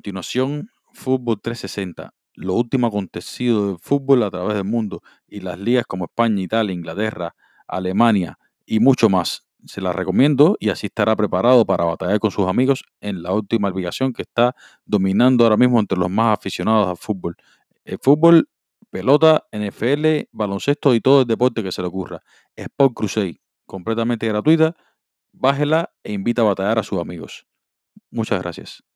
continuación, Fútbol 360, lo último acontecido del fútbol a través del mundo y las ligas como España, Italia, Inglaterra, Alemania y mucho más. Se las recomiendo y así estará preparado para batallar con sus amigos en la última aplicación que está dominando ahora mismo entre los más aficionados al fútbol. El fútbol, pelota, NFL, baloncesto y todo el deporte que se le ocurra. Sport Crusade, completamente gratuita. Bájela e invita a batallar a sus amigos. Muchas gracias.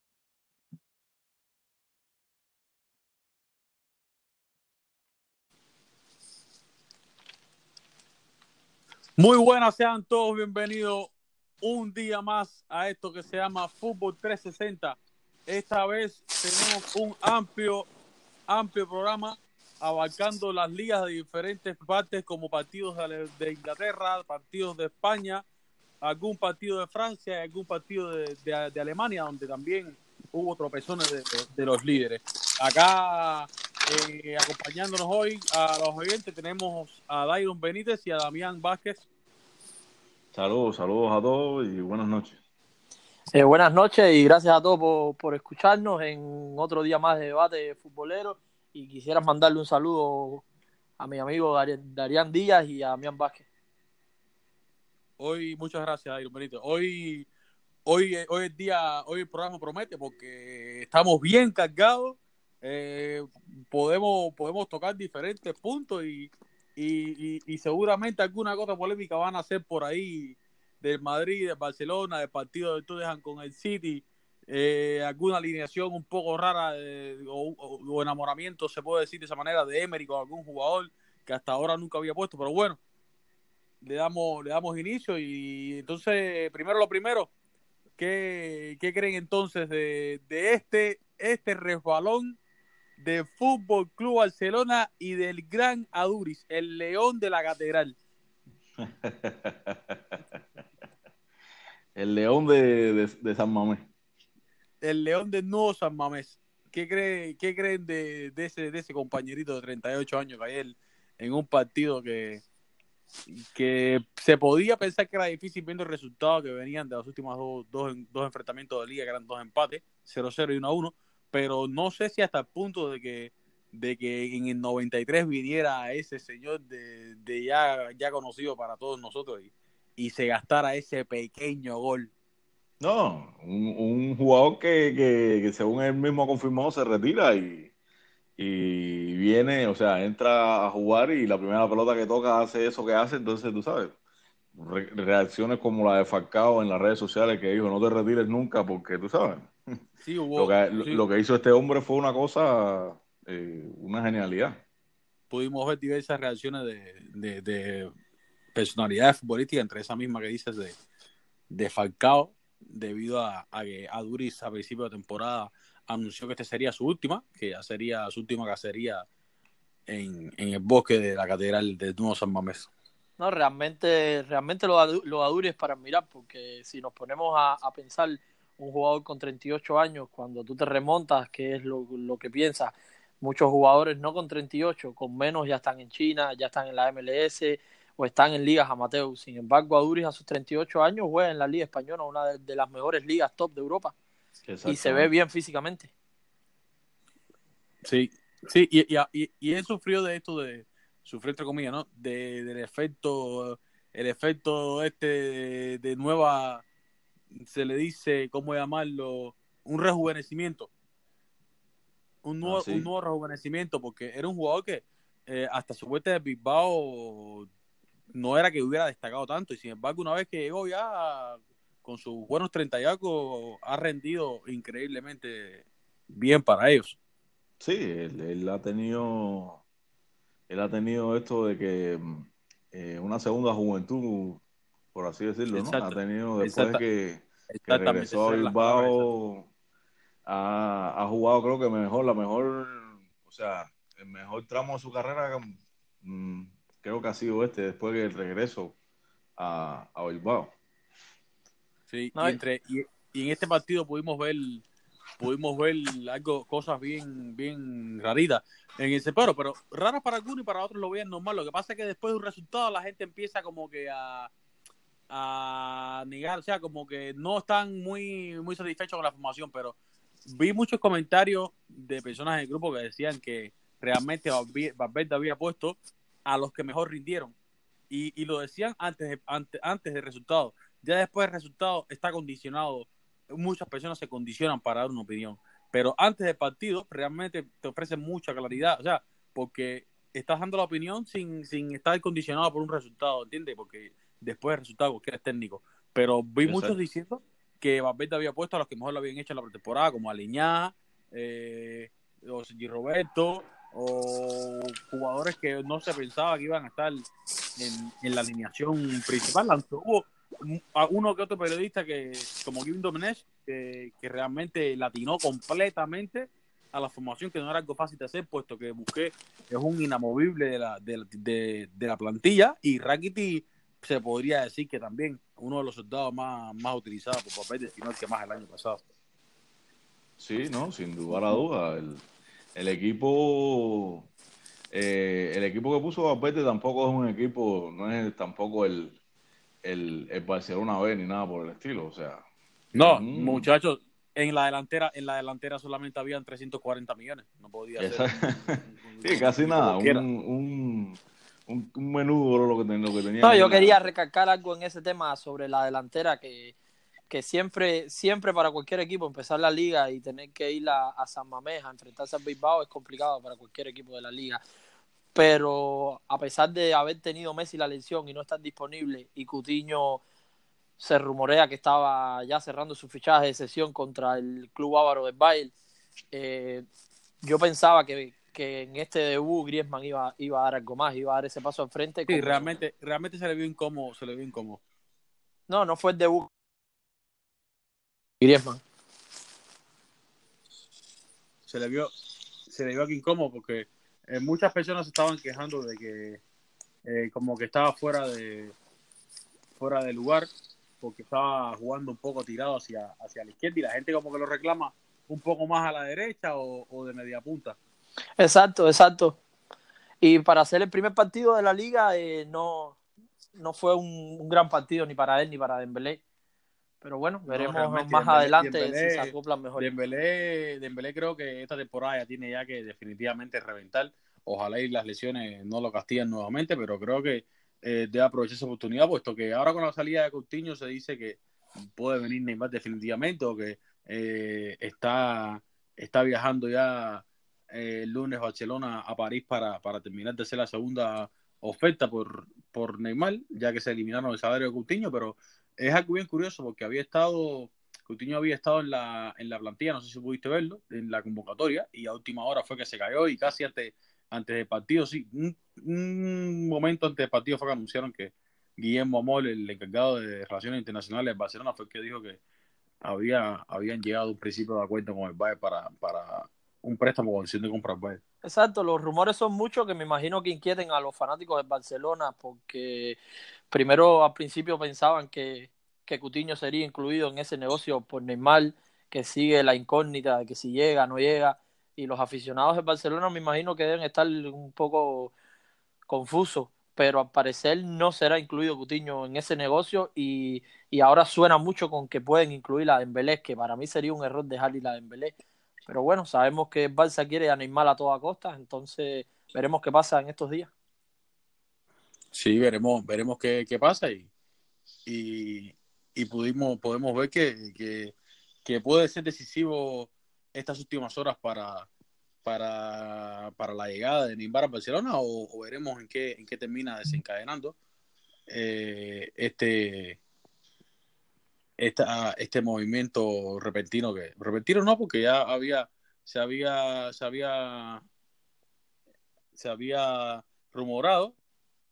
Muy buenas, sean todos bienvenidos un día más a esto que se llama Fútbol 360. Esta vez tenemos un amplio, amplio programa abarcando las ligas de diferentes partes como partidos de Inglaterra, partidos de España, algún partido de Francia y algún partido de, Alemania, donde también hubo tropezones de, de los líderes. Acá, eh, acompañándonos hoy a los oyentes, tenemos a Dairon Benítez y a Damián Vázquez. Saludos, saludos a todos y buenas noches. Eh, buenas noches y gracias a todos por, por, escucharnos en otro día más de debate futbolero. Y quisiera mandarle un saludo a mi amigo Darían Díaz y a Damián Vázquez. Hoy, muchas gracias, Iron Benito. Hoy, hoy, hoy el día, hoy el programa promete porque estamos bien cargados. Eh, podemos, podemos tocar diferentes puntos y, y, y, seguramente alguna cosa polémica van a hacer por ahí del Madrid, del Barcelona, del partido de Tottenham con el City. Eh, alguna alineación un poco rara de, o, o, o, enamoramiento, se puede decir de esa manera, de Emery con algún jugador que hasta ahora nunca había puesto. Pero bueno, le damos, le damos inicio y entonces, primero lo primero, ¿qué, qué creen entonces de, de este, este resbalón de Fútbol Club Barcelona y del gran Aduris, el león de la catedral? el león de, de, de, San Mamés. El león de nuevo San Mamés. ¿Qué, cree, qué creen de, de, ese, de ese compañerito de 38 años que ayer en un partido que, que se podía pensar que era difícil viendo el resultado que venían de los últimos dos, dos, dos enfrentamientos de liga, que eran dos empates, 0-0 y 1-1, pero no sé si hasta el punto de que de que en el 93 viniera ese señor de, de ya, ya conocido para todos nosotros y, y, se gastara ese pequeño gol. No, un, jugador que, que, según él mismo confirmó se retira y, y viene, o sea, entra a jugar y la primera pelota que toca hace eso que hace, entonces tú sabes, re reacciones como la de Falcao en las redes sociales que dijo no te retires nunca porque tú sabes, sí, hubo, lo, que, sí. lo, que, hizo este hombre fue una cosa, eh, una genialidad. Pudimos ver diversas reacciones de, de, de personalidades futbolísticas, entre esa misma que dices de, de Falcao, debido a, a que a Duris a principio de temporada anunció que este sería su última, que ya sería su última cacería en, en el bosque de la catedral de Nuevo San Mamés. No, realmente, realmente lo, lo Aduri es para mirar, porque si nos ponemos a, a, pensar un jugador con 38 años, cuando tú te remontas, que es lo, lo que piensas, muchos jugadores no con 38, con menos ya están en China, ya están en la MLS o están en ligas amateur. Sin embargo, Aduris a sus 38 años juega en la Liga Española, una de, de las mejores ligas top de Europa y se ve bien físicamente. Sí, sí, y, y, y, él sufrió de esto de, sufrió entre comillas, ¿no? De, del efecto, el efecto este de, de, nueva, se le dice, ¿cómo llamarlo? Un rejuvenecimiento. Un nuevo, ah, sí. un nuevo rejuvenecimiento, porque era un jugador que eh, hasta su vuelta de Bilbao no era que hubiera destacado tanto, y sin embargo, una vez que llegó ya con sus buenos 30 y algo, ha rendido increíblemente bien para ellos. Sí, él, él ha tenido él ha tenido esto de que eh, una segunda juventud, por así decirlo. ¿no? Ha tenido después Exacto. que, que regresó a Bilbao, ha, ha, jugado creo que mejor, la mejor, o sea, el mejor tramo de su carrera mmm, creo que ha sido este, después del regreso a, a Bilbao. Sí, no, y, entre, y, y, en este partido pudimos ver pudimos ver algo, cosas bien, bien raritas en el separo, pero raras para algunos y para otros lo veían normal. Lo que pasa es que después de un resultado la gente empieza como que a, a negar, o sea, como que no están muy, muy satisfechos con la formación, pero vi muchos comentarios de personas del grupo que decían que realmente Valverde había puesto a los que mejor rindieron. Y, y lo decían antes, antes, antes del resultado. Ya después del resultado está condicionado. Muchas personas se condicionan para dar una opinión. Pero antes del partido realmente te ofrece mucha claridad. O sea, porque estás dando la opinión sin, sin estar condicionado por un resultado, ¿entiendes? Porque después del resultado cualquiera es técnico. Pero vi muchos diciendo que Valverde había puesto a los que mejor lo habían hecho en la pretemporada, como Aliñá, eh, o Roberto, o jugadores que no se pensaba que iban a estar en, la alineación principal. Aunque hubo uno que otro periodista que, como Kevin Domenech, que, que realmente latinó completamente a la formación, que no era algo fácil de hacer, puesto que Busqué es un inamovible de la, de, la plantilla y Rakiti se podría decir que también uno de los soldados más, más utilizados por papel de sino el que más el año pasado. Sí, no, sin lugar a duda. El, el equipo eh, el equipo que puso Valverde tampoco es un equipo, no es tampoco el, el, el Barcelona B ni nada por el estilo, o sea. No, muchachos, en la delantera, en la delantera solamente habían 340 millones, no podía ser. sí, casi nada, un, un, un, menudo lo que, lo que tenía. No, yo quería recalcar algo en ese tema sobre la delantera que que siempre, siempre para cualquier equipo empezar la liga y tener que ir a, San Mamés a enfrentarse al Bilbao es complicado para cualquier equipo de la liga. Pero a pesar de haber tenido Messi la lesión y no estar disponible y Cutiño se rumorea que estaba ya cerrando su fichaje de sesión contra el club ávaro de Bayern, eh, yo pensaba que, que, en este debut Griezmann iba, iba a dar algo más, iba a dar ese paso al frente. Sí, realmente, realmente se le vio incómodo, se le vio incómodo. No, no fue el debut Griezmann. Se le vio, se le vio aquí incómodo porque eh, muchas personas estaban quejando de que eh, como que estaba fuera de fuera de lugar porque estaba jugando un poco tirado hacia, hacia la izquierda y la gente como que lo reclama un poco más a la derecha o, de media punta. Exacto, exacto. Y para hacer el primer partido de la liga eh, no, no fue un, un, gran partido ni para él ni para Dembélé. Pero bueno, veremos más adelante si se acoplan mejor. Dembélé, Dembélé creo que esta temporada ya tiene ya que definitivamente reventar. Ojalá y las lesiones no lo castigan nuevamente, pero creo que eh, debe aprovechar esa oportunidad, puesto que ahora con la salida de Coutinho se dice que puede venir Neymar definitivamente o que eh, está, está viajando ya el lunes Barcelona a París para, para terminar de hacer la segunda oferta por, por Neymar, ya que se eliminaron el salario de Coutinho, pero es algo bien curioso porque había estado, Coutinho había estado en la, en la plantilla, no sé si pudiste verlo, en la convocatoria, y a última hora fue que se cayó y casi antes, antes del partido, sí, un, momento antes del partido fue que anunciaron que Guillermo Amol, el encargado de Relaciones Internacionales de Barcelona, fue el que dijo que había, habían llegado a un principio de acuerdo con el Bayern para, para un préstamo con de comprar Bayern. Exacto, los rumores son muchos que me imagino que inquieten a los fanáticos de Barcelona porque primero al principio pensaban que, que Cutiño sería incluido en ese negocio por Neymar, que sigue la incógnita de que si llega, no llega, y los aficionados de Barcelona me imagino que deben estar un poco confusos, pero al parecer no será incluido Cutiño en ese negocio y, y ahora suena mucho con que pueden incluir a Dembélé, que para mí sería un error dejar ir a Dembélé. Pero bueno, sabemos que Barça quiere a Neymar a toda costa, entonces veremos qué pasa en estos días. Sí, veremos, veremos qué, qué pasa y, y, pudimos, podemos ver que, que, puede ser decisivo estas últimas horas para, para, para la llegada de Neymar a Barcelona o, veremos en qué, en qué termina desencadenando eh, este, esta, este movimiento repentino que repentino no porque ya había se había se había se había rumorado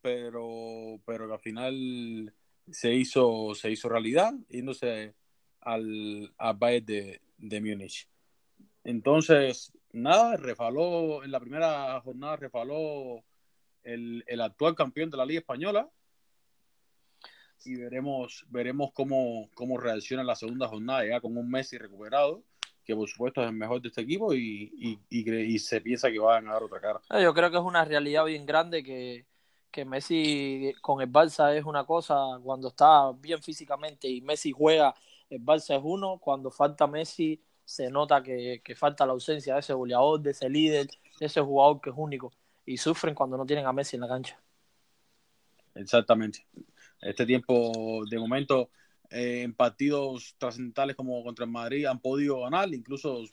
pero, pero que al final se hizo, se hizo realidad, yéndose al, al Bayern de, de Múnich. Entonces, nada, refaló, en la primera jornada refaló el, el actual campeón de la Liga Española, y veremos, veremos cómo, cómo reacciona en la segunda jornada, ya con un Messi recuperado, que por supuesto es el mejor de este equipo y, y, y, y, se piensa que va a ganar otra cara. Yo creo que es una realidad bien grande que, que Messi con el Barça es una cosa cuando está bien físicamente y Messi juega, el Barça es uno, cuando falta Messi se nota que, que falta la ausencia de ese goleador, de ese líder, de ese jugador que es único y sufren cuando no tienen a Messi en la cancha. Exactamente. Este tiempo, de momento, eh, en partidos trascendentales como contra el Madrid han podido ganar, incluso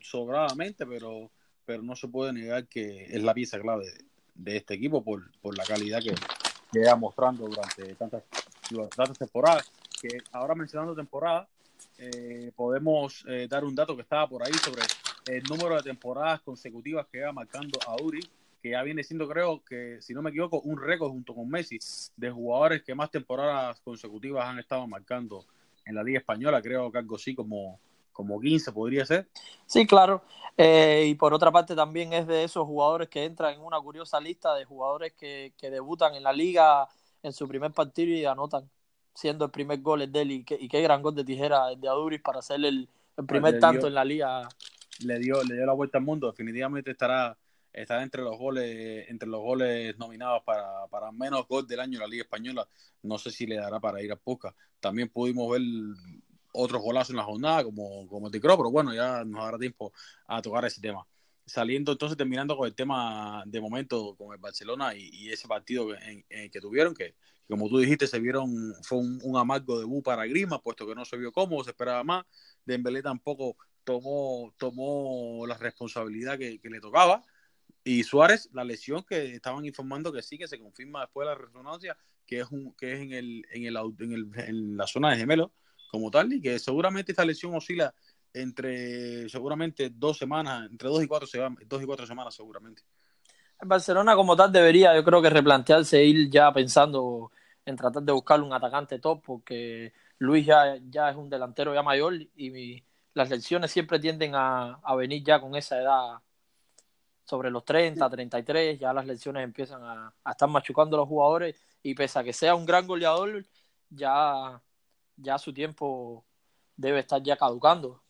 sobradamente, pero, pero no se puede negar que es la pieza clave de, este equipo por, por la calidad que, que mostrando durante tantas, tantas temporadas. Que ahora mencionando temporadas, eh, podemos eh, dar un dato que estaba por ahí sobre el número de temporadas consecutivas que va marcando a Uri que ya viene siendo, creo que, si no me equivoco, un récord junto con Messi de jugadores que más temporadas consecutivas han estado marcando en la Liga Española. Creo que algo así como, como 15 podría ser. Sí, claro. Eh, y por otra parte también es de esos jugadores que entran en una curiosa lista de jugadores que, que debutan en la liga en su primer partido y anotan, siendo el primer gol de él y qué, y qué gran gol de tijera de Aduris para hacer el, el primer tanto en la liga. Le dio, le dio la vuelta al mundo, definitivamente estará estar entre los goles entre los goles nominados para, para menos gol del año en la Liga Española. No sé si le dará para ir a Puca. También pudimos ver otros golazos en la jornada, como, como el pero bueno, ya nos dará tiempo a tocar ese tema. Saliendo entonces, terminando con el tema de momento con el Barcelona y, ese partido que, tuvieron, que como tú dijiste, se vieron, fue un, amargo debut para Grima, puesto que no se vio cómodo, se esperaba más. Dembélé tampoco tomó, tomó la responsabilidad que le tocaba y Suárez, la lesión que estaban informando que sí, que se confirma después de la resonancia, que es, un, que es en, el, en, el, en, el, en la zona de gemelo como tal, y que seguramente esta lesión oscila entre seguramente dos semanas, entre dos y cuatro, dos y cuatro semanas seguramente. En Barcelona como tal debería, yo creo que replantearse, ir ya pensando en tratar de buscar un atacante top, porque Luis ya, ya es un delantero ya mayor y las lesiones siempre tienden a, a venir ya con esa edad sobre los 30, 33, ya las lesiones empiezan a, estar machucando a los jugadores y pese a que sea un gran goleador, ya, ya su tiempo debe estar ya caducando.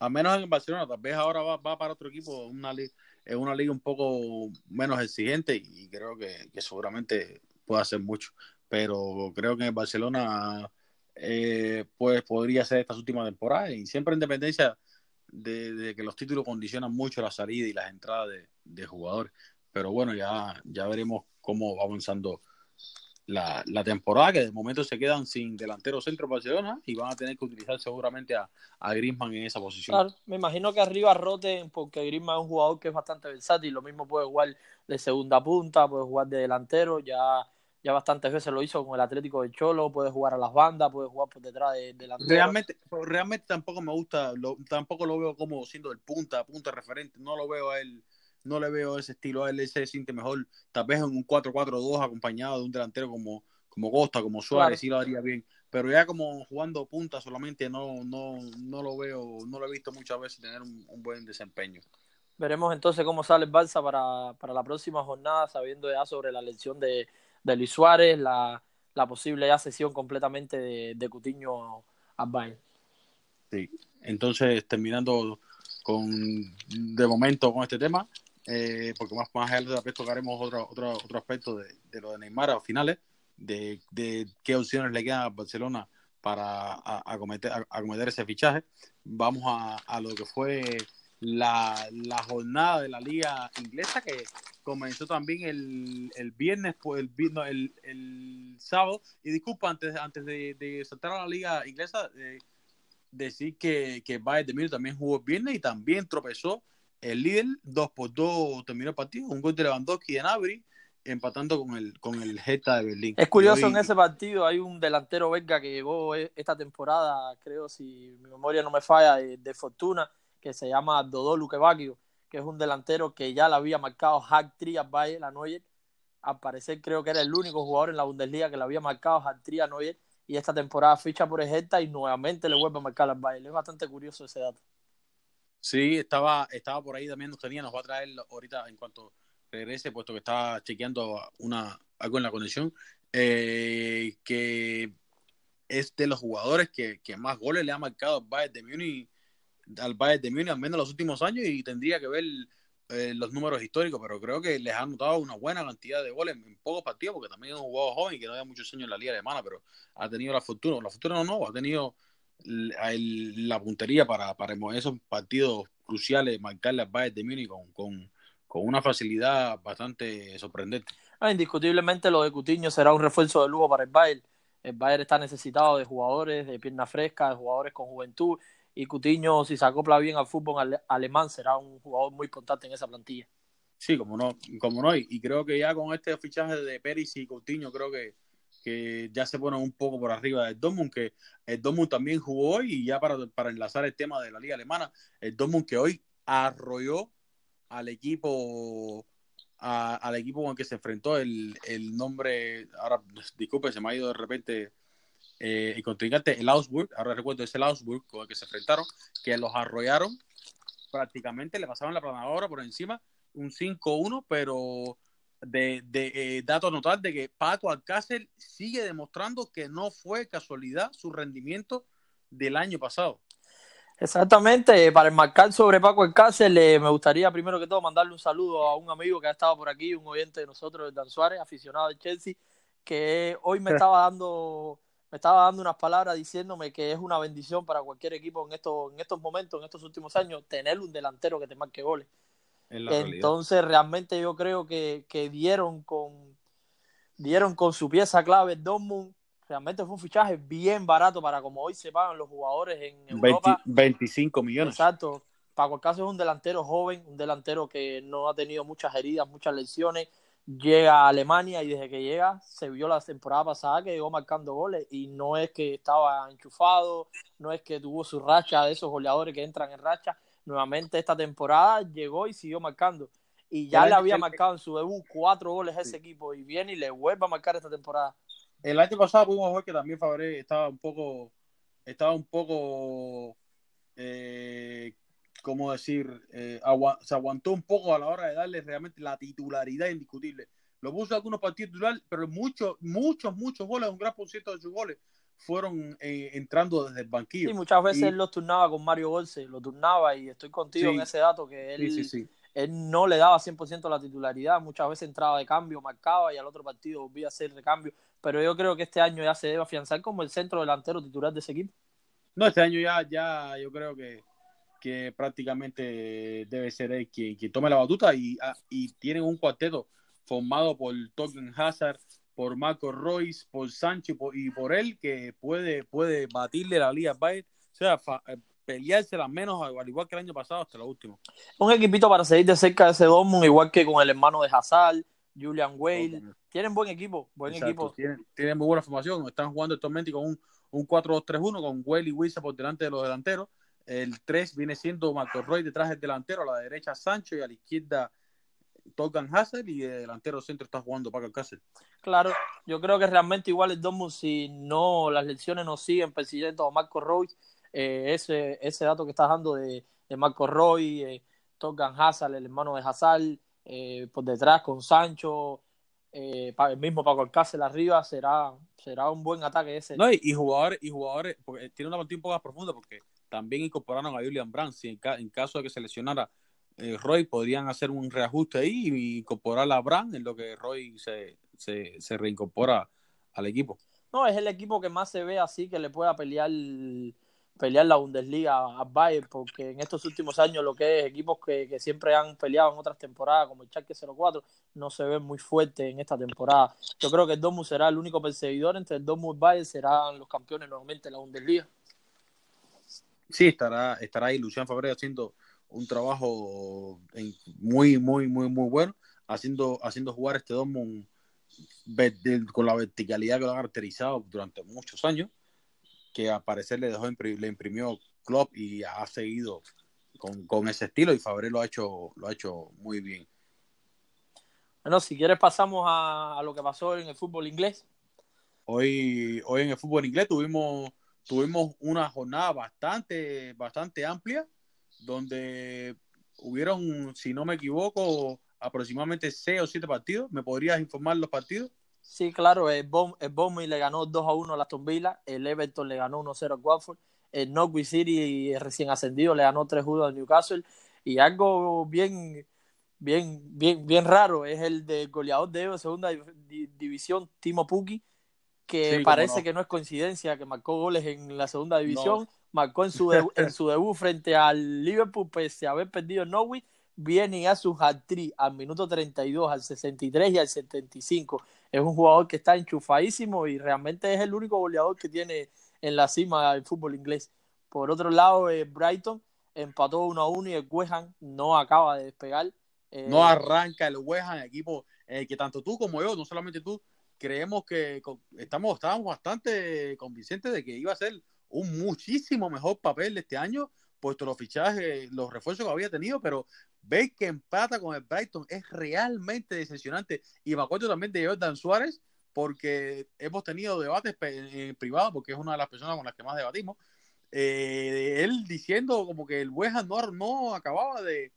Al menos en Barcelona, tal vez ahora va, para otro equipo, una es una liga un poco menos exigente y creo que, seguramente puede hacer mucho. Pero creo que en Barcelona eh, pues podría ser esta última temporada y siempre en dependencia de, que los títulos condicionan mucho la salida y las entradas de, jugadores. Pero bueno, ya, ya veremos cómo va avanzando la, temporada, que de momento se quedan sin delantero centro Barcelona y van a tener que utilizar seguramente a, a Griezmann en esa posición. Me imagino que arriba roten, porque Griezmann es un jugador que es bastante versátil, lo mismo puede jugar de segunda punta, puede jugar de delantero, ya ya bastantes veces lo hizo con el Atlético de Cholo, puede jugar a las bandas, puede jugar por detrás de, la Realmente, realmente tampoco me gusta, tampoco lo veo como siendo el punta, punta referente, no lo veo a él, no le veo ese estilo a él, se siente mejor, tal vez en un 4-4-2 acompañado de un delantero como, como Costa, como Suárez, sí lo haría bien, pero ya como jugando punta solamente no, no, no lo veo, no lo he visto muchas veces tener un, buen desempeño. Veremos entonces cómo sale el Balsa para, para la próxima jornada, sabiendo ya sobre la elección de de Luis Suárez, la, la posible ya sesión completamente de, de Cutiño a Bayern. Sí, entonces terminando con de momento con este tema, eh, porque más, más adelante tocaremos otro, otro, otro aspecto de, lo de Neymar a finales, de, qué opciones le quedan a Barcelona para acometer, acometer ese fichaje. Vamos a, a lo que fue la, la, jornada de la liga inglesa que comenzó también el, el viernes, pues, el, el, el, sábado. Y disculpa, antes, antes de, de saltar a la liga inglesa, eh, decir que, que Bayern de Múnich también jugó el viernes y también tropezó el líder, 2 por 2 terminó el partido, un gol de Lewandowski en Nabri, empatando con el con el Geta de Berlín. Es curioso, en ese partido hay un delantero belga que llegó e, esta temporada, creo, si mi memoria no me falla, de, fortuna, que se llama Dodó Luquevaquio que es un delantero que ya le había marcado hack trick a Bayern a Neuer. Al parecer creo que era el único jugador en la Bundesliga que le había marcado hack trick a Neuer y esta temporada ficha por Ejecta y nuevamente le vuelve a marcar al Bayern. Es bastante curioso ese dato. Sí, estaba, estaba por ahí también, nos tenía, nos va a traer ahorita en cuanto regrese, puesto que estaba chequeando una, algo en la conexión, eh, que es de los jugadores que, que, más goles le ha marcado al de Múnich al Bayern de Múnich, al menos en los últimos años, y tendría que ver eh, los números históricos, pero creo que les han notado una buena cantidad de goles en, pocos partidos, porque también es un jugador joven que no había muchos años en la liga alemana, pero ha tenido la fortuna, la fortuna no, no, ha tenido la puntería para, para esos partidos cruciales marcarle al Bayern de Múnich con, con, con, una facilidad bastante sorprendente. Ah, indiscutiblemente lo de Cutiño será un refuerzo de lujo para el Bayern. El Bayern está necesitado de jugadores de pierna fresca, de jugadores con juventud y Cutiño, si se acopla bien al fútbol alemán, será un jugador muy importante en esa plantilla. Sí, como no, como no, y creo que ya con este fichaje de Peris y Coutinho, creo que, que ya se ponen un poco por arriba del Dortmund, que el Dortmund también jugó hoy, y ya para, para enlazar el tema de la liga alemana, el Dortmund que hoy arrolló al equipo al equipo con el que se enfrentó el, el nombre, ahora disculpe, se me ha ido de repente eh, el contrincante, el Augsburg, ahora recuerdo, es el Augsburg con el que se enfrentaron, que los arrollaron, prácticamente le pasaron la planadora por encima, un 5-1, pero de, de eh, dato a notar de que Paco Alcácer sigue demostrando que no fue casualidad su rendimiento del año pasado. Exactamente, para enmarcar sobre Paco Alcácer, me gustaría primero que todo mandarle un saludo a un amigo que ha estado por aquí, un oyente de nosotros, Dan Suárez, aficionado de Chelsea, que hoy me estaba dando me estaba dando unas palabras diciéndome que es una bendición para cualquier equipo en estos, en estos momentos, en estos últimos años, tener un delantero que te marque goles. Entonces, realmente yo creo que, dieron con dieron con su pieza clave Dortmund. Realmente fue un fichaje bien barato para como hoy se pagan los jugadores en Europa. 25 millones. Exacto. Paco Alcácer es un delantero joven, un delantero que no ha tenido muchas heridas, muchas lesiones llega a Alemania y desde que llega se vio la temporada pasada que llegó marcando goles y no es que estaba enchufado, no es que tuvo su racha de esos goleadores que entran en racha, nuevamente esta temporada llegó y siguió marcando. Y ya le había marcado en su debut cuatro goles a ese equipo y viene y le vuelve a marcar esta temporada. El año pasado pudimos ver que también Fabré estaba un poco estaba un poco eh, ¿cómo decir? Eh, se aguantó un poco a la hora de darle realmente la titularidad indiscutible. Lo puso algunos partidos titulares, pero muchos, muchos, muchos goles, un gran por ciento de sus goles fueron eh, entrando desde el banquillo. Sí, muchas veces él los turnaba con Mario Golse, lo turnaba y estoy contigo en ese dato que él, él no le daba 100% la titularidad, muchas veces entraba de cambio, marcaba y al otro partido volvía a hacer de cambio, pero yo creo que este año ya se debe afianzar como el centro delantero titular de ese equipo. No, este año ya, ya yo creo que que prácticamente debe ser él quien, tome la batuta y, ah, y tienen un cuarteto formado por Token Hazard, por Marco Royce, por Sancho y por él que puede, puede batirle la Liga Bayern, o sea, eh, pelearse las menos al igual que el año pasado hasta lo último. Un equipito para seguir de cerca de ese Dortmund, igual que con el hermano de Hazard, Julian Wade. Tienen buen equipo, buen equipo. Tienen, tienen, muy buena formación, están jugando actualmente con un, un 4-2-3-1 con Wade y Wisa por delante de los delanteros el 3 viene siendo Marco Roy detrás del delantero, a la derecha Sancho y a la izquierda Togan Hassel y el delantero centro está jugando Paco Alcácer. Claro, yo creo que realmente igual el Dortmund si no las lecciones no siguen persiguiendo a Marco Roy, eh, ese, ese dato que estás dando de, Marco Roy, eh, Hazard, el hermano de Hazard, eh, por detrás con Sancho, eh, el mismo Paco Alcácer arriba, será, será un buen ataque ese. No, y, jugadores, y jugadores, porque tiene una partida un poco más profunda porque también incorporaron a Julian Brandt. Si en, caso de que se lesionara eh, Roy, podrían hacer un reajuste ahí y incorporar a Brandt en lo que Roy se, se, reincorpora al equipo. No, es el equipo que más se ve así que le pueda pelear pelear la Bundesliga a Bayern, porque en estos últimos años lo que es equipos que, siempre han peleado en otras temporadas, como el Schalke 04, no se ven muy fuertes en esta temporada. Yo creo que el Dortmund será el único perseguidor entre el Dortmund y Bayern, serán los campeones nuevamente de la Bundesliga. Sí, estará, estará ahí Lucián Fabre haciendo un trabajo muy, muy, muy, muy bueno, haciendo, haciendo jugar este Dortmund con la verticalidad que lo ha caracterizado durante muchos años, que a parecer le dejó le imprimió Klopp y ha seguido con, ese estilo y Fabre lo ha hecho, lo ha hecho muy bien. Bueno, si quieres pasamos a, a lo que pasó en el fútbol inglés. Hoy, hoy en el fútbol inglés tuvimos tuvimos una jornada bastante, bastante amplia, donde hubieron, si no me equivoco, aproximadamente seis o siete partidos. ¿Me podrías informar los partidos? Sí, claro, el, Bom, le ganó 2 a 1 a Aston Villa, el Everton le ganó 1 0 a Watford, el Norwich City recién ascendido le ganó 3 1 al Newcastle y algo bien bien, bien, bien raro es el del goleador de segunda división, Timo Puki, que parece que no es coincidencia que marcó goles en la segunda división, marcó en su, en su debut frente al Liverpool pese a haber perdido en Norwich, viene y hace un hat-trick al minuto 32, al 63 y al 75. Es un jugador que está enchufadísimo y realmente es el único goleador que tiene en la cima del fútbol inglés. Por otro lado, eh, Brighton empató 1 a 1 y el West no acaba de despegar. no eh, arranca el West Ham, equipo eh, que tanto tú como yo, no solamente tú, creemos que estamos, estábamos bastante convincentes de que iba a ser un muchísimo mejor papel este año, puesto los fichajes, los refuerzos que había tenido, pero ver que empata con el Brighton es realmente decepcionante. Y me acuerdo también de Jordan Suárez, porque hemos tenido debates en privado, porque es una de las personas con las que más debatimos, eh, él diciendo como que el West no, no acababa de,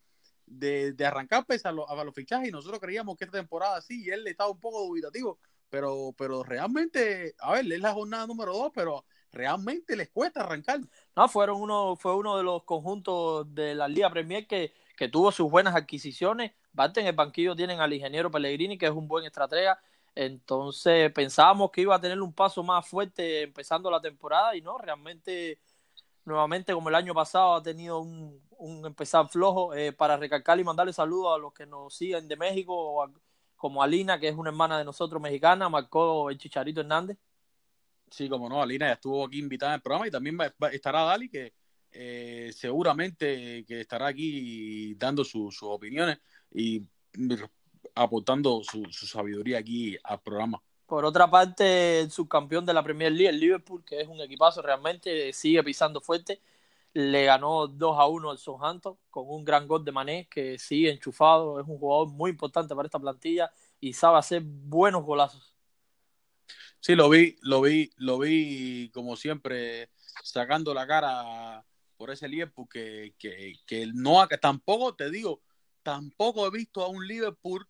de, arrancar pese a, a, los fichajes y nosotros creíamos que esta temporada sí, y él estaba un poco dubitativo, pero, pero realmente, a ver, es la jornada número dos, pero realmente les cuesta arrancar. No, fueron uno, fue uno de los conjuntos de la Liga Premier que, que tuvo sus buenas adquisiciones. Parte en el banquillo tienen al ingeniero Pellegrini, que es un buen estratega. Entonces pensábamos que iba a tener un paso más fuerte empezando la temporada y no, realmente nuevamente como el año pasado ha tenido un, un empezar flojo. Eh, para recalcar y mandarle saludos a los que nos siguen de México, como Alina, que es una hermana de nosotros mexicana, marcó el Chicharito Hernández. Sí, como no, Alina ya estuvo aquí invitada en el programa y también estará Dali, que eh, seguramente que estará aquí dando sus opiniones y aportando su, su, sabiduría aquí al programa. Por otra parte, el subcampeón de la Premier League, el Liverpool, que es un equipazo realmente, sigue pisando fuerte. Le ganó 2 a 1 al Southampton con un gran gol de Mané que sigue enchufado. Es un jugador muy importante para esta plantilla y sabe hacer buenos golazos. Sí, lo vi, lo vi, lo vi como siempre sacando la cara por ese Liverpool que, que, que no, que tampoco te digo, tampoco he visto a un Liverpool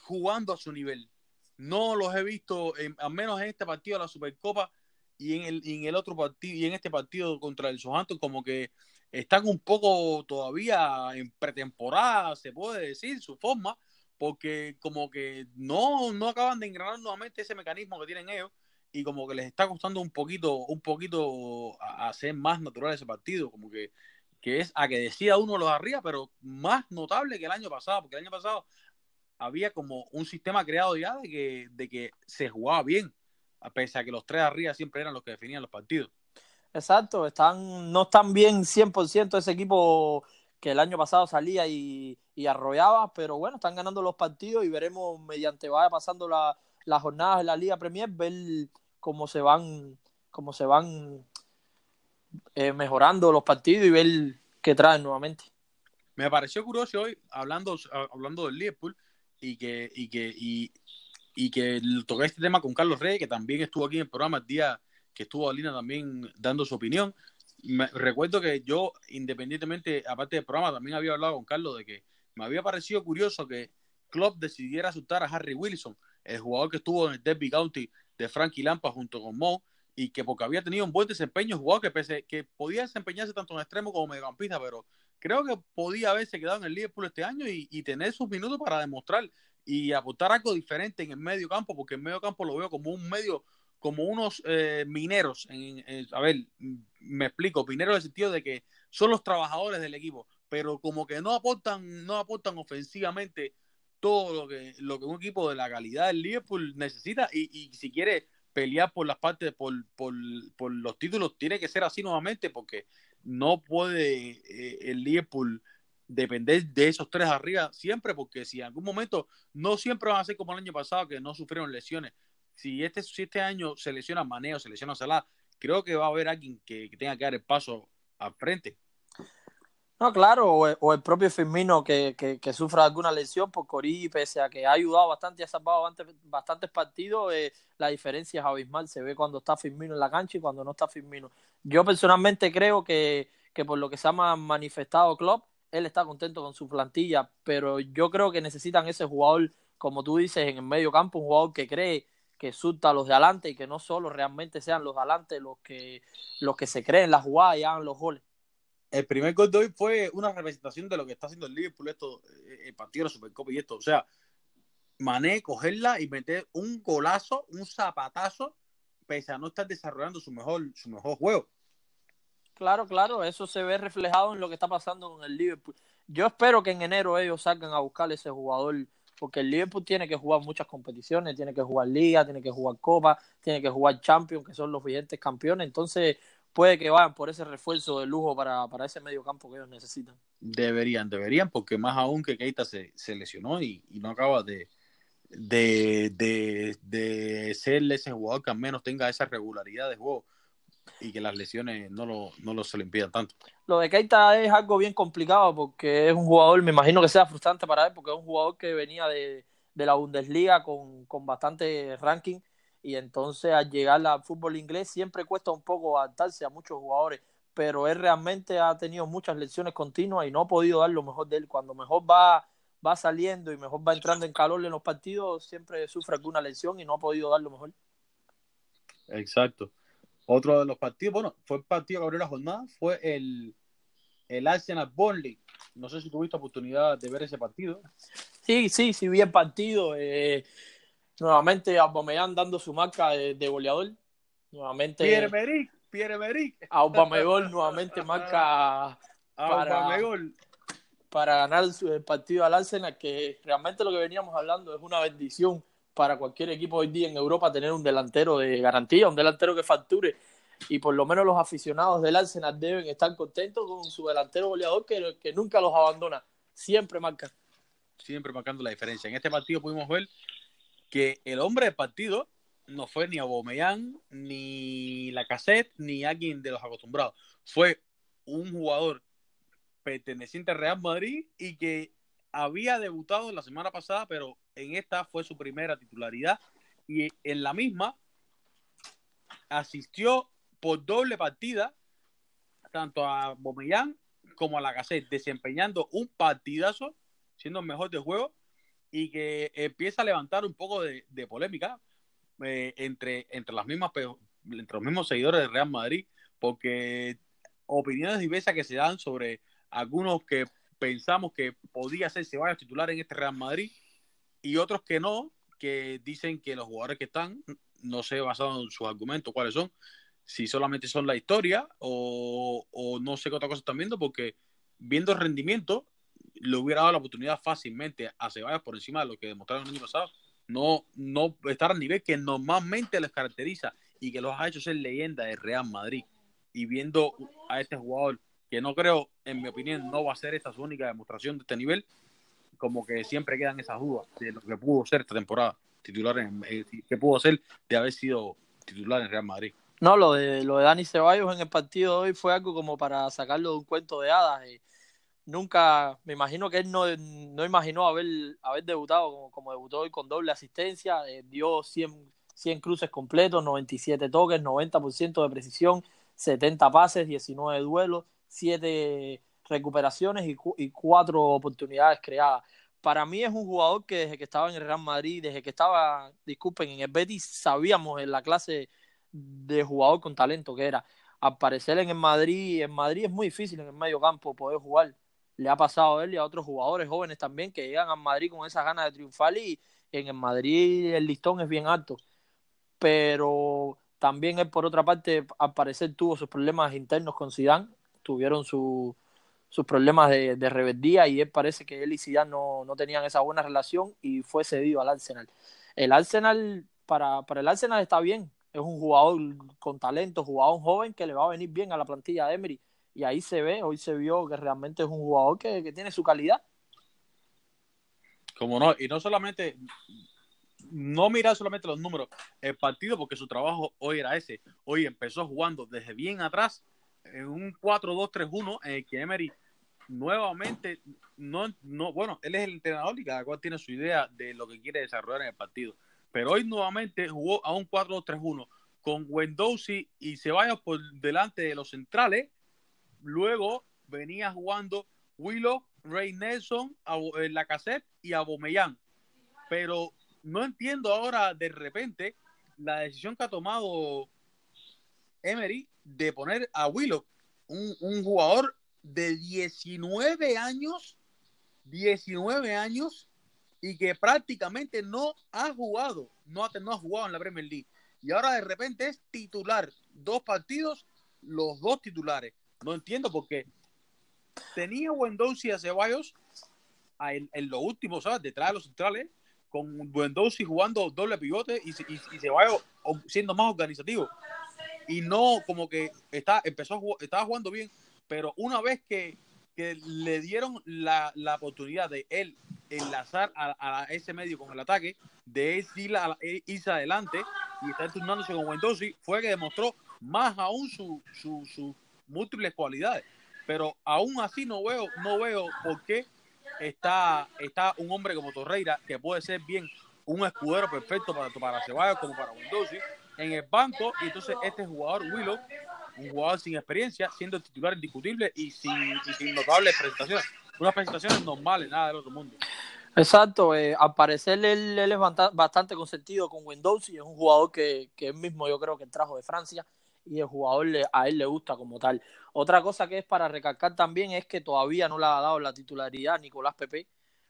jugando a su nivel. No los he visto, al menos en este partido de la Supercopa y en el, en el otro partido y en este partido contra el Southampton, como que están un poco todavía en pretemporada, se puede decir, su forma, porque como que no, no acaban de engranar nuevamente ese mecanismo que tienen ellos y como que les está costando un poquito, un poquito hacer más natural ese partido, como que, que es a que decida uno los arriba, pero más notable que el año pasado, porque el año pasado había como un sistema creado ya de que, de que se jugaba bien, a pesar de que los tres arriba siempre eran los que definían los partidos. Exacto, están, no están bien 100% ese equipo que el año pasado salía y, arrollaba, pero bueno, están ganando los partidos y veremos mediante vaya pasando las jornadas de la Liga Premier, ver cómo se van, cómo se van eh, mejorando los partidos y ver qué traen nuevamente. Me pareció curioso hoy, hablando, hablando del Liverpool, y que, y que, y, y que toqué este tema con Carlos Reyes, que también estuvo aquí en el programa el día que estuvo Alina también dando su opinión. Recuerdo que yo, independientemente, aparte del programa, también había hablado con Carlos de que me había parecido curioso que Klopp decidiera asustar a Harry Wilson, el jugador que estuvo en el Derby County de Frankie Lampa junto con Mo, y que porque había tenido un buen desempeño, jugador que pese que podía desempeñarse tanto en extremo como mediocampista, pero creo que podía haberse quedado en el Liverpool este año y, y tener sus minutos para demostrar y aportar algo diferente en el medio campo, porque el medio campo lo veo como un medio como unos eh, mineros, en, a ver, me explico, mineros en el sentido de que son los trabajadores del equipo, pero como que no aportan, no aportan ofensivamente todo lo que, lo que un equipo de la calidad del Liverpool necesita y, si quiere pelear por las partes, por, por, por, los títulos, tiene que ser así nuevamente porque no puede eh, el Liverpool depender de esos tres arriba siempre, porque si en algún momento no siempre van a ser como el año pasado, que no sufrieron lesiones, si este, si este año selecciona Maneo, selecciona Salah, creo que va a haber alguien que, tenga que dar el paso al frente. No, claro, o, el propio Firmino que, que, sufra alguna lesión, por Cori, pese a que ha ayudado bastante y ha salvado bastantes partidos, eh, la diferencia es abismal. Se ve cuando está Firmino en la cancha y cuando no está Firmino. Yo personalmente creo que, que por lo que se ha manifestado Klopp, él está contento con su plantilla, pero yo creo que necesitan ese jugador, como tú dices, en el medio campo, un jugador que cree, que surta a los de adelante y que no solo realmente sean los de adelante los que, los que se creen la jugada y hagan los goles. el primer gol de hoy fue una representación de lo que está haciendo el Liverpool, esto, eh, el partido de la Supercopa y esto. O sea, Mané cogerla y meter un golazo, un zapatazo, pese a no estar desarrollando su mejor, su mejor juego. Claro, claro, eso se ve reflejado en lo que está pasando con el Liverpool. Yo espero que en enero ellos salgan a buscar ese jugador, porque el Liverpool tiene que jugar muchas competiciones, tiene que jugar Liga, tiene que jugar Copa, tiene que jugar Champions, que son los vigentes campeones. Entonces, puede que vayan por ese refuerzo de lujo para, ese medio campo que ellos necesitan. Deberían, deberían, porque más aún que Keita se, se lesionó y, no acaba de, de, de, de ser ese jugador que al menos tenga esa regularidad de juego y que las lesiones no lo, no lo se le impidan tanto. Lo de Keita es algo bien complicado porque es un jugador, me imagino que sea frustrante para él, porque es un jugador que venía de, de la Bundesliga con, con bastante ranking y entonces al llegar al fútbol inglés siempre cuesta un poco adaptarse a muchos jugadores, pero él realmente ha tenido muchas lesiones continuas y no ha podido dar lo mejor de él. Cuando mejor va, va saliendo y mejor va entrando en calor en los partidos, siempre sufre alguna lesión y no ha podido dar lo mejor. Exacto. Otro de los partidos, bueno, fue el partido que abrió la jornada, fue el, el Arsenal Burnley. No sé si tuviste oportunidad de ver ese partido. Sí, sí, sí vi el partido. Eh, Nuevamente Aubameyang dando su marca de, goleador. Nuevamente. Pierre Meric, Pierre Meric. Aubameyang nuevamente marca para, para ganar el partido al Arsenal, que realmente lo que veníamos hablando es una bendición para cualquier equipo hoy día en Europa tener un delantero de garantía, un delantero que facture. Y por lo menos los aficionados del Arsenal deben estar contentos con su delantero goleador que, que nunca los abandona. Siempre marca. Siempre marcando la diferencia. En este partido pudimos ver que el hombre del partido no fue ni Aubameyang, ni la cassette, ni alguien de los acostumbrados. Fue un jugador perteneciente al Real Madrid y que había debutado la semana pasada, pero en esta fue su primera titularidad. Y en la misma asistió por doble partida tanto a Aubameyang como a la cassette, desempeñando un partidazo, siendo el mejor de juego y que empieza a levantar un poco de, polémica eh, entre, entre, las mismas, entre los mismos seguidores de Real Madrid, porque opiniones diversas que se dan sobre algunos que pensamos que podía ser Ceballos titular en este Real Madrid y otros que no, que dicen que los jugadores que están, no sé, basado en sus argumentos cuáles son, si solamente son la historia o, o no sé qué otra cosa están viendo, porque viendo el rendimiento, le hubiera dado la oportunidad fácilmente a Ceballos por encima de lo que demostraron el año pasado. No, no estar al nivel que normalmente les caracteriza y que los ha hecho ser leyenda de Real Madrid. Y viendo a este jugador, que no creo, en mi opinión, no va a ser esta su única demostración de este nivel, como que siempre quedan esas dudas de lo que pudo ser esta temporada, titular en, eh, que pudo ser de haber sido titular en Real Madrid. No, lo de, lo de Dani Ceballos en el partido de hoy fue algo como para sacarlo de un cuento de hadas. Y nunca, me imagino que él no, no imaginó haber, haber debutado como, como debutó hoy con doble asistencia, eh, dio 100, 100 cruces completos, 97 toques, 90% de precisión, 70 pases, 19 duelos, 7 recuperaciones y, y 4 oportunidades creadas. Para mí es un jugador que desde que estaba en el Real Madrid, desde que estaba, disculpen, en el Betis, sabíamos en la clase de jugador con talento que era. Aparecer en el Madrid, en Madrid es muy difícil en el medio campo poder jugar le ha pasado a él y a otros jugadores jóvenes también que llegan a Madrid con esas ganas de triunfar y en el Madrid el listón es bien alto. Pero también él, por otra parte, al parecer tuvo sus problemas internos con Zidane, tuvieron sus problemas de, de, rebeldía y él parece que él y Zidane no, no tenían esa buena relación y fue cedido al Arsenal. El Arsenal, para, para el Arsenal está bien, es un jugador con talento, jugador joven que le va a venir bien a la plantilla de Emery y ahí se ve, hoy se vio que realmente es un jugador que, tiene su calidad. Como no, y no solamente, no mirar solamente los números, el partido, porque su trabajo hoy era ese. Hoy empezó jugando desde bien atrás, en un 4-2-3-1, en el que Emery nuevamente, no, no, bueno, él es el entrenador y cada cual tiene su idea de lo que quiere desarrollar en el partido. Pero hoy nuevamente jugó a un 4-2-3-1 con Wendowsi y Ceballos por delante de los centrales Luego venía jugando Willow, Ray Nelson, en la cassette y Abomeyang. Pero no entiendo ahora de repente la decisión que ha tomado Emery de poner a Willow, un, jugador de 19 años, 19 años, y que prácticamente no ha jugado, no ha, no jugado en la Premier League. Y ahora de repente es titular, dos partidos, los dos titulares. No entiendo por qué. Tenía Wendosi a Ceballos en, en lo último, ¿sabes? Detrás de los centrales, con Wendosi jugando doble pivote y, y, Ceballos siendo más organizativo. Y no como que está, empezó estaba jugando bien, pero una vez que, que le dieron la, la, oportunidad de él enlazar a, ese medio con el ataque, de irse adelante y estar turnándose con Wendosi, fue que demostró más aún sus su, múltiples cualidades. Pero aún así no veo, no veo por qué está, está un hombre como Torreira, que puede ser bien un escudero perfecto para, para Ceballos como para Wendosi, en el banco, y entonces este jugador, Willow, un jugador sin experiencia, siendo titular indiscutible y sin, sin notables presentaciones. Unas presentaciones normales, nada del otro mundo. Exacto, eh, al parecer él, es bastante consentido con Windows y es un jugador que, que él mismo yo creo que trajo de Francia y el jugador a él le gusta como tal. Otra cosa que es para recalcar también es que todavía no le ha dado la titularidad a Nicolás Pepe,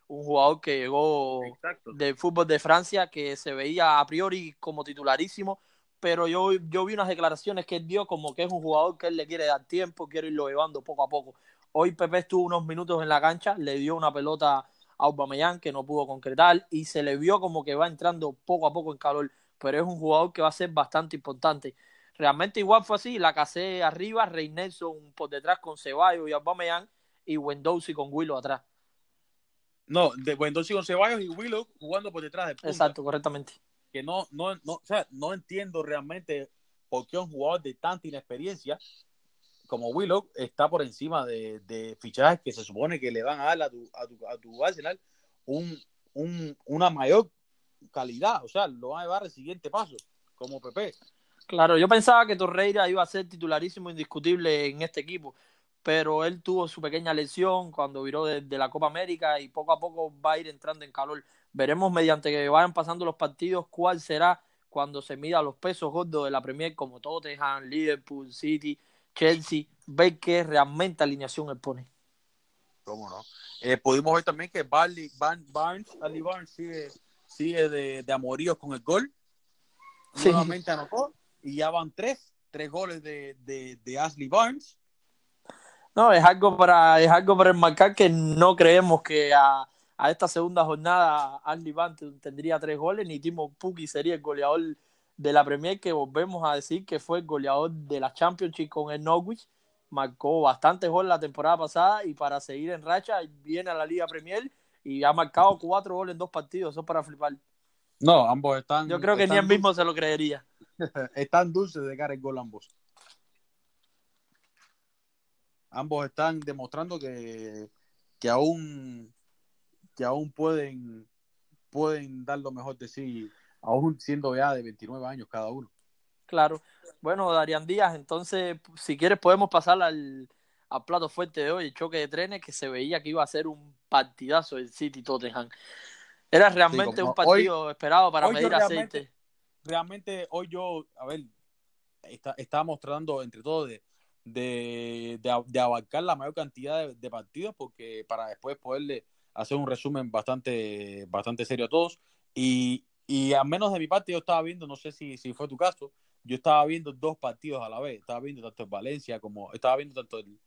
un jugador que llegó del fútbol de Francia que se veía a priori como titularísimo, pero yo, yo vi unas declaraciones que él dio como que es un jugador que él le quiere dar tiempo, quiere irlo llevando poco a poco. Hoy Pepe estuvo unos minutos en la cancha, le dio una pelota a Aubameyang que no pudo concretar y se le vio como que va entrando poco a poco en calor, pero es un jugador que va a ser bastante importante. Realmente igual fue así, la casé arriba, Rey Nelson por detrás con Ceballos y Aubameyang y Wendowsi con Willow atrás. No, de Wendowsi con Ceballos y Willow jugando por detrás de Exacto, correctamente que no, no, no, o sea, no entiendo realmente por qué un jugador de tanta inexperiencia como Willow está por encima de, fichajes que se supone que le van a dar a tu, a tu, a tu Arsenal un, un, una mayor calidad, o sea, lo van a llevar al siguiente paso, como Pepe. Claro, yo pensaba que Torreira iba a ser titularísimo indiscutible en este equipo, pero él tuvo su pequeña lesión cuando viró de, de, la Copa América y poco a poco va a ir entrando en calor. Veremos mediante que vayan pasando los partidos cuál será cuando se mida los pesos gordos de la Premier como Tottenham, Liverpool, City, Chelsea, ver qué realmente alineación él pone. ¿Cómo no? Eh, pudimos ver también que Barley, Barnes, Barnes sigue, sigue de, de, amoríos con el gol. Nuevamente anotó y ya van tres, tres goles de, de, de Ashley Barnes. No, es algo para, es algo para enmarcar que no creemos que a a esta segunda jornada Andy Van tendría tres goles, ni Timo Pukki sería el goleador de la Premier, que volvemos a decir que fue el goleador de la Championship con el Norwich, marcó bastantes goles la temporada pasada y para seguir en racha viene a la Liga Premier y ha marcado cuatro goles en dos partidos, eso para flipar. No, ambos están... Yo creo que ni él mismo se lo creería. están dulces de cara el gol ambos. Ambos están demostrando que, que aún que aún pueden, pueden dar lo mejor de sí, aún siendo ya de 29 años cada uno. Claro. Bueno, Darían Díaz, entonces, si quieres podemos pasar al, plato fuerte de hoy, el choque de trenes, que se veía que iba a ser un partidazo el City Tottenham. Era realmente un partido esperado para medir realmente, aceite. Realmente hoy yo, a ver, está, estábamos tratando entre todos de, de, de, abarcar la mayor cantidad de, partidos porque para después poderle hacer un resumen bastante, bastante serio a todos. Y, y a menos de mi parte, yo estaba viendo, no sé si, si fue tu caso, yo estaba viendo dos partidos a la vez. Estaba viendo tanto el Valencia como. Estaba viendo tanto el,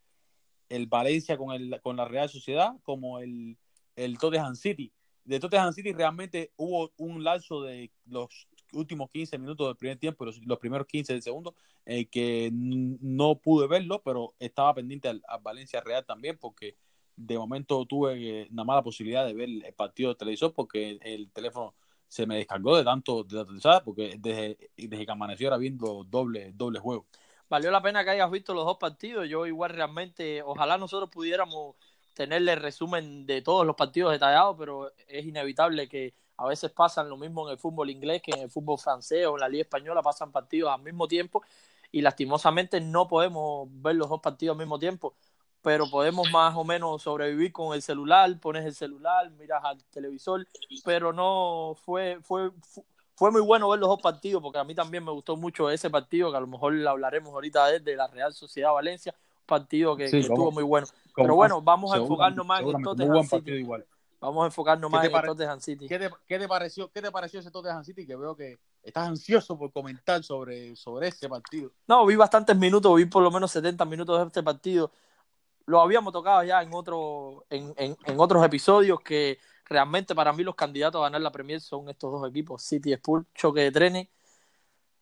el Valencia con, el, con la Real Sociedad como el, el Tottenham City. De Tottenham City realmente hubo un lazo de los últimos 15 minutos del primer tiempo y los, primeros 15 del segundo que no pude verlo, pero estaba pendiente al, al Valencia Real también porque de momento tuve una mala posibilidad de ver el partido de televisor porque el teléfono se me descargó de tanto de la porque desde, desde que amaneció era viendo doble, doble juego. Valió la pena que hayas visto los dos partidos. Yo igual realmente, ojalá nosotros pudiéramos tenerle resumen de todos los partidos detallados, pero es inevitable que a veces pasan lo mismo en el fútbol inglés que en el fútbol francés o en la liga española, pasan partidos al mismo tiempo y lastimosamente no podemos ver los dos partidos al mismo tiempo pero podemos más o menos sobrevivir con el celular, pones el celular, miras al televisor, pero no fue, fue, fue muy bueno ver los dos partidos, porque a mí también me gustó mucho ese partido, que a lo mejor hablaremos ahorita de, de la Real Sociedad Valencia, partido que, estuvo muy bueno. Pero bueno, vamos a enfocarnos más en Tottenham City. Igual. Vamos a enfocarnos más en Tottenham City. ¿qué te, ¿qué te, pareció, ¿Qué te pareció ese Tottenham City? Que veo que estás ansioso por comentar sobre, sobre este partido. No, vi bastantes minutos, vi por lo menos 70 minutos de este partido. Lo habíamos tocado ya en, otro, en, en, en otros episodios que realmente para mí los candidatos a ganar la Premier son estos dos equipos, City y Spurs, choque de trenes.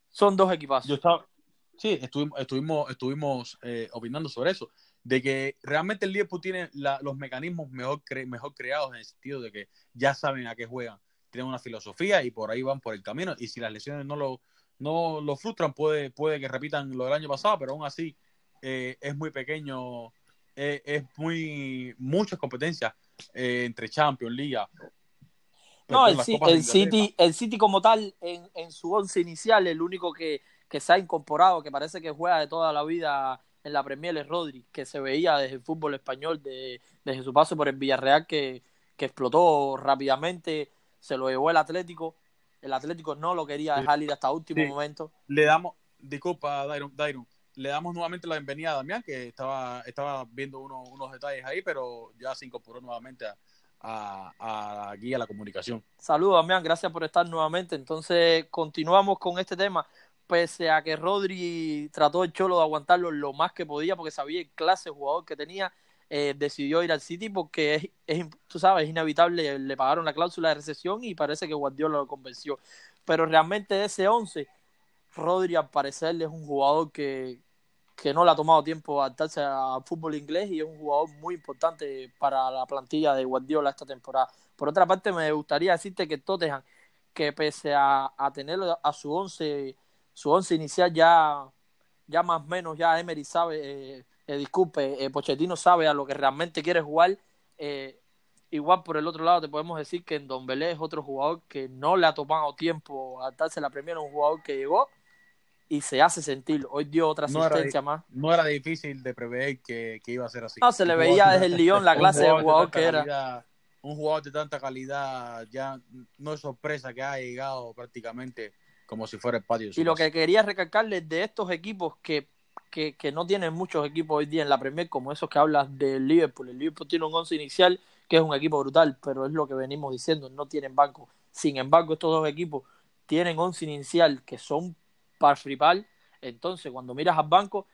Son dos. Yo estaba, sí, estuvimos, estuvimos, estuvimos eh, opinando sobre eso, de que realmente el Liverpool tiene los mecanismos mejor, mejor creados en el sentido de que ya saben a qué juegan, tienen una filosofía y por ahí van por el camino, y si las lesiones no lo, no lo frustran, puede, puede que repitan lo del año pasado, pero aún así eh, es muy pequeño, eh, es muy muchas competencias entre Champions, Liga, no, el, City, el City como tal, en, en su once inicial, el único que, que se ha incorporado, que parece que juega de toda la vida en la Premier es Rodri, que se veía desde el fútbol español, de, desde su paso por el Villarreal, que, que explotó rápidamente, se lo llevó el Atlético, el Atlético no lo quería dejar ir hasta último momento. Le damos, disculpa, Dairon, Dairon, le damos nuevamente la bienvenida a Damián, que estaba, estaba viendo unos detalles ahí, pero ya se incorporó nuevamente a, a, aquí a la comunicación. Saludos, Damián, gracias por estar nuevamente. Entonces, continuamos con este tema. Pese a que Rodri trató el Cholo de aguantarlo lo más que podía, porque sabía el clase de jugador que tenía, eh, decidió ir al City porque es, es, tú sabes, es inevitable. Le pagaron la cláusula de recesión y parece que Guardiola lo convenció. Pero realmente ese 11, Rodri al parecer es un jugador que, que no le ha tomado tiempo adaptarse al fútbol inglés y es un jugador muy importante para la plantilla de Guardiola esta temporada. Por otra parte, me gustaría decirte que Tottenham, que pese a, a tener a su once, su once inicial ya, ya más o menos, ya Emery sabe, eh, eh, disculpe, eh, Pochettino sabe a lo que realmente quiere jugar. igual por el otro lado te podemos decir que en Don Belé es otro jugador que no le ha tomado tiempo adaptarse a la Premier, un jugador que llegó y se hace sentir. Hoy dio otra asistencia más. No era difícil de prever que, iba a ser así. No, se le veía desde el Lyon la clase de jugador, que era. Un jugador de tanta calidad, ya no es sorpresa que haya llegado prácticamente como si fuera el patio. y lo que quería recalcarles de estos equipos que, que, que, no tienen muchos equipos hoy día en la Premier, como esos que hablas del Liverpool. El Liverpool tiene un once inicial que es un equipo brutal, pero es lo que venimos diciendo, no tienen banco. Sin embargo, estos dos equipos tienen once inicial que son para flipar. Entonces, cuando miras al banco,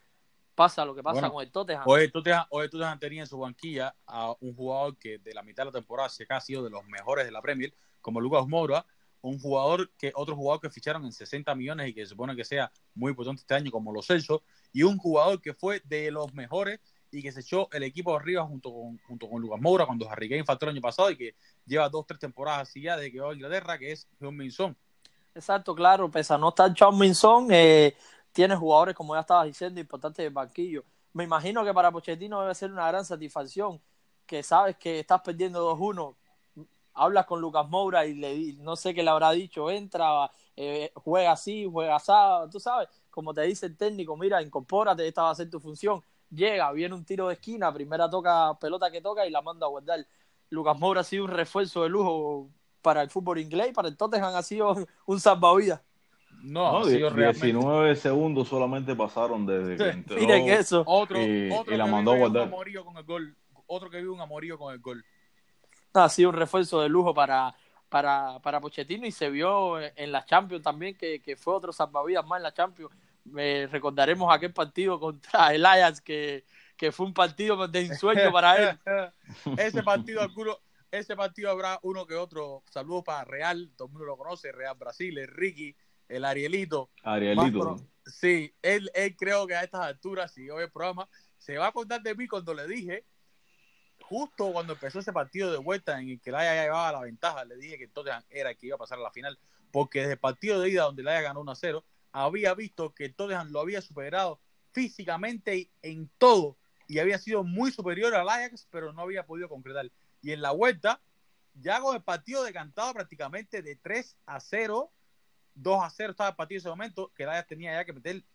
pasa lo que pasa con el Tottenham. Hoy el Tottenham, hoy Tottenham tenía en su banquilla a un jugador que de la mitad de la temporada se ha sido de los mejores de la Premier, como Lucas Moura, un jugador que otro jugador que ficharon en 60 millones y que se supone que sea muy importante este año como los Celso, y un jugador que fue de los mejores y que se echó el equipo arriba junto con, junto con Lucas Moura cuando Harry Kane faltó el año pasado y que lleva dos, tres temporadas así ya desde que va a Inglaterra, que es John Minson. Exacto, claro, pese a no estar Chao Minson, eh, tiene jugadores, como ya estabas diciendo, importantes de banquillo. Me imagino que para Pochettino debe ser una gran satisfacción que sabes que estás perdiendo 2-1. Hablas con Lucas Moura y le no sé qué le habrá dicho, entra, eh, juega así, juega así, tú sabes, como te dice el técnico, mira, incorpórate, esta va a ser tu función. Llega, viene un tiro de esquina, primera toca, pelota que toca y la manda a guardar. Lucas Moura ha sido un refuerzo de lujo para el fútbol inglés para el Tottenham ha sido un salvavidas. No, no 19 segundos solamente pasaron desde que entró. Miren eso. Otro, y, otro la mandó a guardar. con el gol. Otro que vive un amorío con el gol. Ha sido un refuerzo de lujo para, para, para Pochettino y se vio en la Champions también que, que fue otro salvavidas más en la Champions. recordaremos aquel partido contra el Ajax que, que fue un partido de ensueño para él. Ese partido, alguno, ese partido habrá uno que otro. Saludos para Real, todo el mundo lo conoce, Real Brasil, el Ricky, el Arielito. Arielito. sí, él, él creo que a estas alturas, si hoy el programa, se va a acordar de mí cuando le dije, justo cuando empezó ese partido de vuelta en el que la haya llevado la ventaja, le dije que entonces era el que iba a pasar a la final, porque desde el partido de ida donde la haya ganó 1 a 0, había visto que Tottenham lo había superado físicamente y en todo, y había sido muy superior al Ajax, pero no había podido concretar. Y en la vuelta, ya con el partido decantado prácticamente de 3 a 0, 2 a 0 estaba el partido en ese momento, que el Ajax tenía ya que meter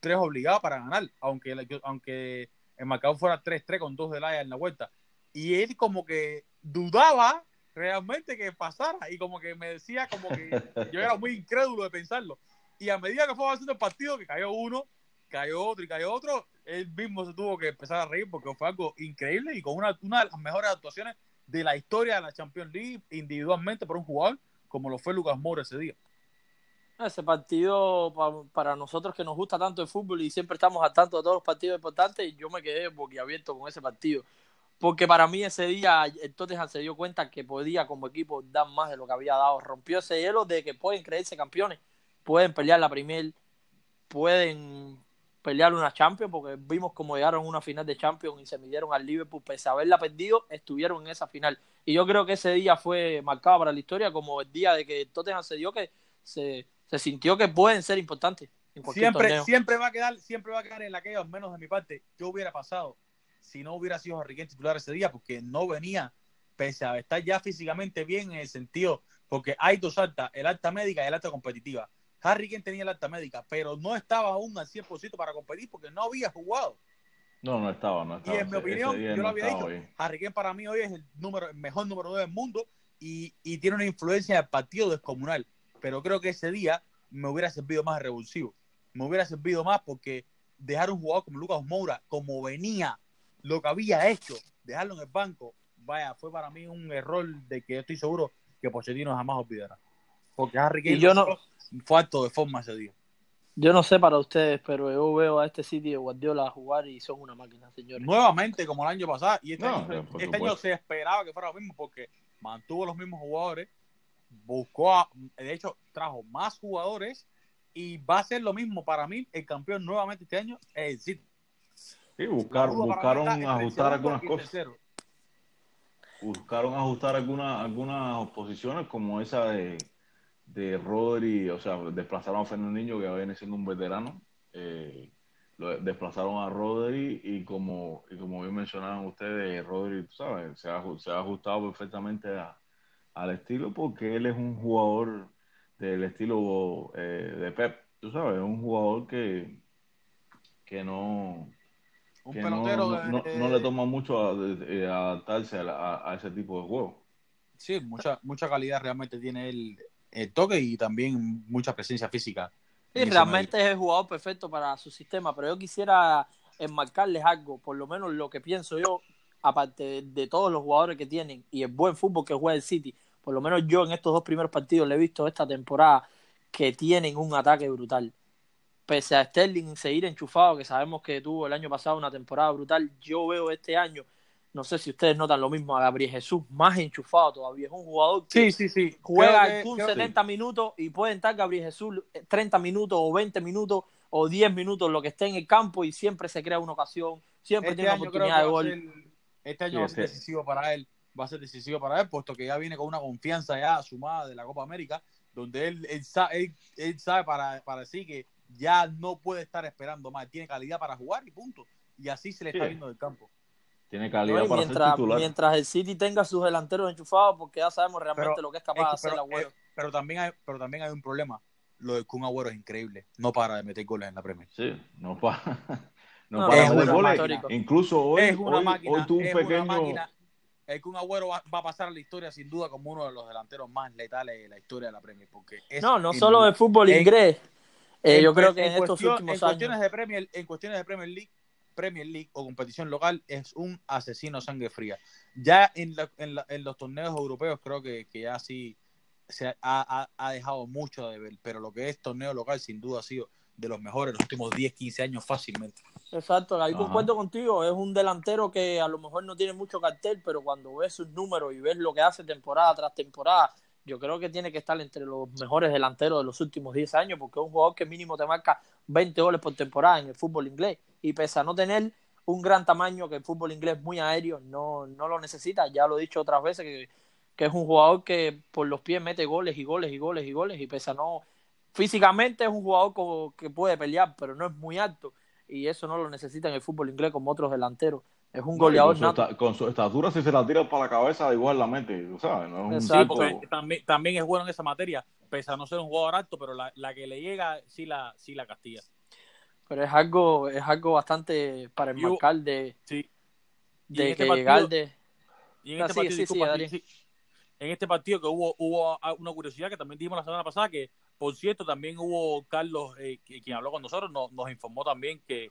3 obligados para ganar, aunque, aunque el marcador fuera 3-3 con 2 del Ajax en la vuelta. Y él como que dudaba realmente que pasara y como que me decía como que yo era muy incrédulo de pensarlo. Y a medida que fue avanzando el partido, que cayó uno, cayó otro y cayó otro, él mismo se tuvo que empezar a reír porque fue algo increíble y con una, de las mejores actuaciones de la historia de la Champions League individualmente por un jugador como lo fue Lucas Moura ese día. Ese partido para nosotros que nos gusta tanto el fútbol y siempre estamos al tanto de todos los partidos importantes, yo me quedé boquiabierto con ese partido. Porque para mí ese día el Tottenham se dio cuenta que podía como equipo dar más de lo que había dado. Rompió ese hielo de que pueden creerse campeones, pueden pelear la Premier, pueden pelear una Champions, porque vimos como llegaron a una final de Champions y se midieron al Liverpool, pese a haberla perdido, estuvieron en esa final. Y yo creo que ese día fue marcado para la historia como el día de que Tottenham se dio que se, se sintió que pueden ser importantes. siempre, siempre va a quedar, siempre va a quedar en la que, al menos de mi parte, yo hubiera pasado si no hubiera sido Harry Kane titular ese día, porque no venía, pese a estar ya físicamente bien en el sentido, porque hay dos altas, el alta médica y el alta competitiva. Harry Kane tenía la alta médica, pero no estaba aún al 100% para competir porque no había jugado. No, no estaba, no estaba. Y en mi opinión, yo lo había dicho, Harry Kane para mí hoy es el, número, el mejor número 9 del mundo y, y tiene una influencia del partido descomunal. Pero creo que ese día me hubiera servido más revulsivo. Me hubiera servido más porque dejar un jugador como Lucas Moura, como venía, lo que había hecho, dejarlo en el banco, vaya, fue para mí un error de que estoy seguro que Pochettino jamás olvidará. Porque Harry Kane yo no, fue de forma ese día. Yo no sé para ustedes, pero yo veo a este sitio de Guardiola jugar y son una máquina, señores. Nuevamente, como el año pasado, y este, año, este año, se esperaba que fuera lo mismo porque mantuvo los mismos jugadores, buscó, de hecho, trajo más jugadores y va a ser lo mismo para mí. El campeón nuevamente este año es el City. Sí, buscaron, buscaron ajustar algunas cosas. Buscaron ajustar algunas, algunas posiciones como esa de de Rodri, o sea, desplazaron a Fernandinho, que viene siendo un veterano, eh, desplazaron a Rodri y como, y como bien mencionaron ustedes, Rodri, ¿sabes? Se ha, se ha ajustado perfectamente al estilo porque él es un jugador del estilo eh, de Pep, tú sabes, un jugador que, que no... que no, no, le toma mucho a, adaptarse a, a, ese tipo de juego. Sí, mucha, mucha calidad realmente tiene él el toque y también mucha presencia física. Sí, realmente es el jugador perfecto para su sistema, pero yo quisiera enmarcarles algo, por lo menos lo que pienso yo, aparte de, todos los jugadores que tienen y el buen fútbol que juega el City, por lo menos yo en estos dos primeros partidos le he visto esta temporada que tienen un ataque brutal. Pese a Sterling seguir enchufado, que sabemos que tuvo el año pasado una temporada brutal, yo veo este año no sé si ustedes notan lo mismo a Gabriel Jesús, más enchufado todavía. Es un jugador que sí, sí, juega un 70 minutos y puede estar Gabriel Jesús 30 minutos o 20 minutos o 10 minutos, lo que esté en el campo y siempre se crea una ocasión, siempre este tiene una oportunidad de gol. este año va a ser decisivo para él, va a ser decisivo para él, puesto que ya viene con una confianza ya sumada de la Copa América, donde él, él, sabe, él, sabe para, para sí que ya no puede estar esperando más, tiene calidad para jugar y punto. Y así se le está viendo del campo. Tiene calidad para mientras, ser titular. Mientras el City tenga sus delanteros enchufados, porque ya sabemos realmente lo que es capaz de hacer pero, Agüero. Eh, pero, también hay, pero también hay un problema. Lo de Kun Agüero es increíble. No para de meter goles en la Premier. Sí, no para. No, para de meter goles. Incluso hoy, es una hoy, máquina, hoy tuvo un pequeño. el Kun Agüero va, va, a pasar a la historia sin duda como uno de los delanteros más letales de la historia de la Premier. Porque no, no solo de fútbol inglés. Eh, yo creo que en, estos últimos en cuestiones De Premier, en cuestiones de Premier League Premier League o competición local es un asesino sangre fría. Ya en, en, los torneos europeos creo que, que ya sí se ha, dejado mucho de ver, pero lo que es torneo local sin duda ha sido de los mejores los últimos 10, 15 años fácilmente. Exacto, ahí concuerdo contigo, es un delantero que a lo mejor no tiene mucho cartel, pero cuando ves sus números y ves lo que hace temporada tras temporada, yo creo que tiene que estar entre los mejores delanteros de los últimos 10 años, porque es un jugador que mínimo te marca 20 goles por temporada en el fútbol inglés. Y pese a no tener un gran tamaño, que el fútbol inglés es muy aéreo, no, no lo necesita. Ya lo he dicho otras veces, que, que es un jugador que por los pies mete goles y goles y goles y goles. Y pese a no. Físicamente es un jugador que puede pelear, pero no es muy alto. Y eso no lo necesita en el fútbol inglés como otros delanteros. Es un goleador con, su estatura, si se la tira para la cabeza, igual la mete, ¿sabes? No es un también, también, es bueno en esa materia, pese a no ser un jugador alto, pero la, la que le llega sí la, sí la castiga. Pero es algo, es algo bastante para enmarcar de, sí. de este que llegar de... Y en, este partido, en este partido que hubo, hubo una curiosidad que también dijimos la semana pasada, que Por cierto, también hubo Carlos, eh, quien habló con nosotros, nos, nos informó también que,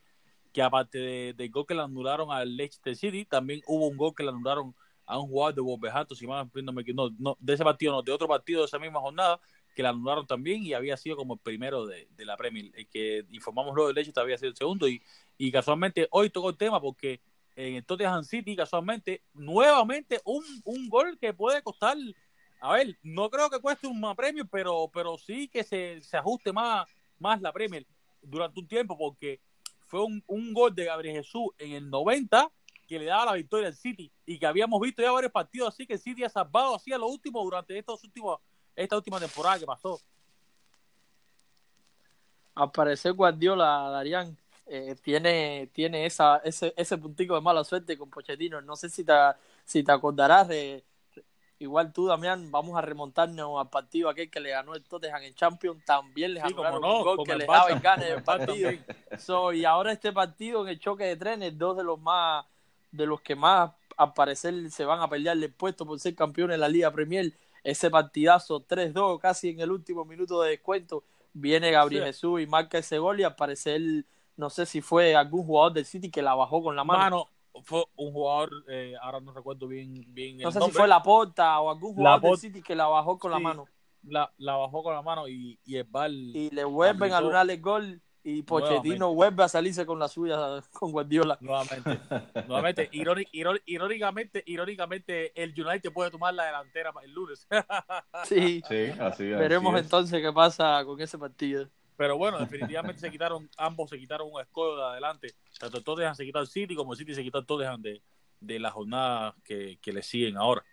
que aparte del de gol que le anularon al Leicester City, también hubo un gol que le anularon a un jugador de Wolverhampton, si no, no, no, de ese partido, no, de otro partido de esa misma jornada, que la anularon también y había sido como el primero de, de la Premier. El que informamos luego del Leicester había sido el segundo y, y casualmente hoy tocó el tema porque en el Tottenham City, casualmente, nuevamente un, un gol que puede costar, a ver, no creo que cueste un más premio, pero, pero sí que se, se ajuste más, más la Premier durante un tiempo, porque fue un, un gol de Gabriel Jesús en el 90 que le daba la victoria al City y que habíamos visto ya varios partidos así que el City ha salvado así a lo último durante estos últimos, esta última temporada que pasó. Al parecer Guardiola, Darían, eh, tiene, tiene esa, ese, ese puntico de mala suerte con Pochettino. No sé si te, si te acordarás de, igual tú, Damián, vamos a remontarnos al partido aquel que le ganó el Tottenham en Champions. También les sí, anularon un gol que les daba en gana el partido. so, y ahora este partido en el choque de trenes, dos de los más, de los que más al parecer se van a pelear el puesto por ser campeones de la Liga Premier. Ese partidazo 3-2 casi en el último minuto de descuento. Viene Gabriel sí. Jesús y marca ese gol y al parecer no sé si fue algún jugador del City que la bajó con la mano. mano fue un jugador, eh, ahora no recuerdo bien, bien No sé nombre. si fue la porta o algún jugador del City que la bajó con sí, la mano. La, la, bajó con la mano y, y el bal. Y le vuelven a anular el gol y Pochettino vuelve a salirse con la suya con Guardiola. Nuevamente. Nuevamente. Irónic, irónic, irónicamente, irónicamente, el United puede tomar la delantera el lunes. sí, sí así es. Veremos así entonces qué pasa con ese partido. Pero bueno, definitivamente se quitaron, ambos se quitaron un escudo de adelante. Tanto el Tottenham se quitó el City como el City se quitó el Tottenham de, de la jornada que, que le siguen ahora.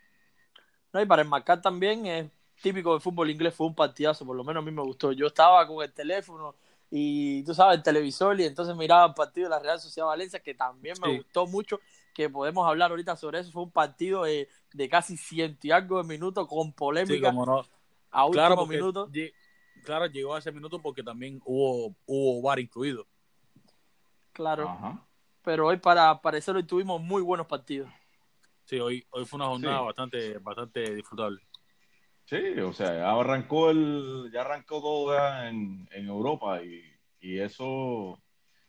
No, y para enmarcar también es típico del fútbol inglés, fue un partidazo, por lo menos a mí me gustó. Yo estaba con el teléfono y tú sabes, el televisor y entonces miraba el partido de la Real Sociedad Valencia, que también me sí. gustó mucho, que podemos hablar ahorita sobre eso. Fue un partido de, de casi ciento y algo de minutos con polémica sí, no. a último claro, minuto claro, llegó a ese minuto porque también hubo, hubo VAR incluido. Claro. Ajá. Pero hoy para parecer hoy tuvimos muy buenos partidos. Sí, hoy, hoy fue una jornada sí. bastante, bastante disfrutable. Sí, o sea, ya arrancó el, ya arrancó todo ya en, en Europa y, y, eso,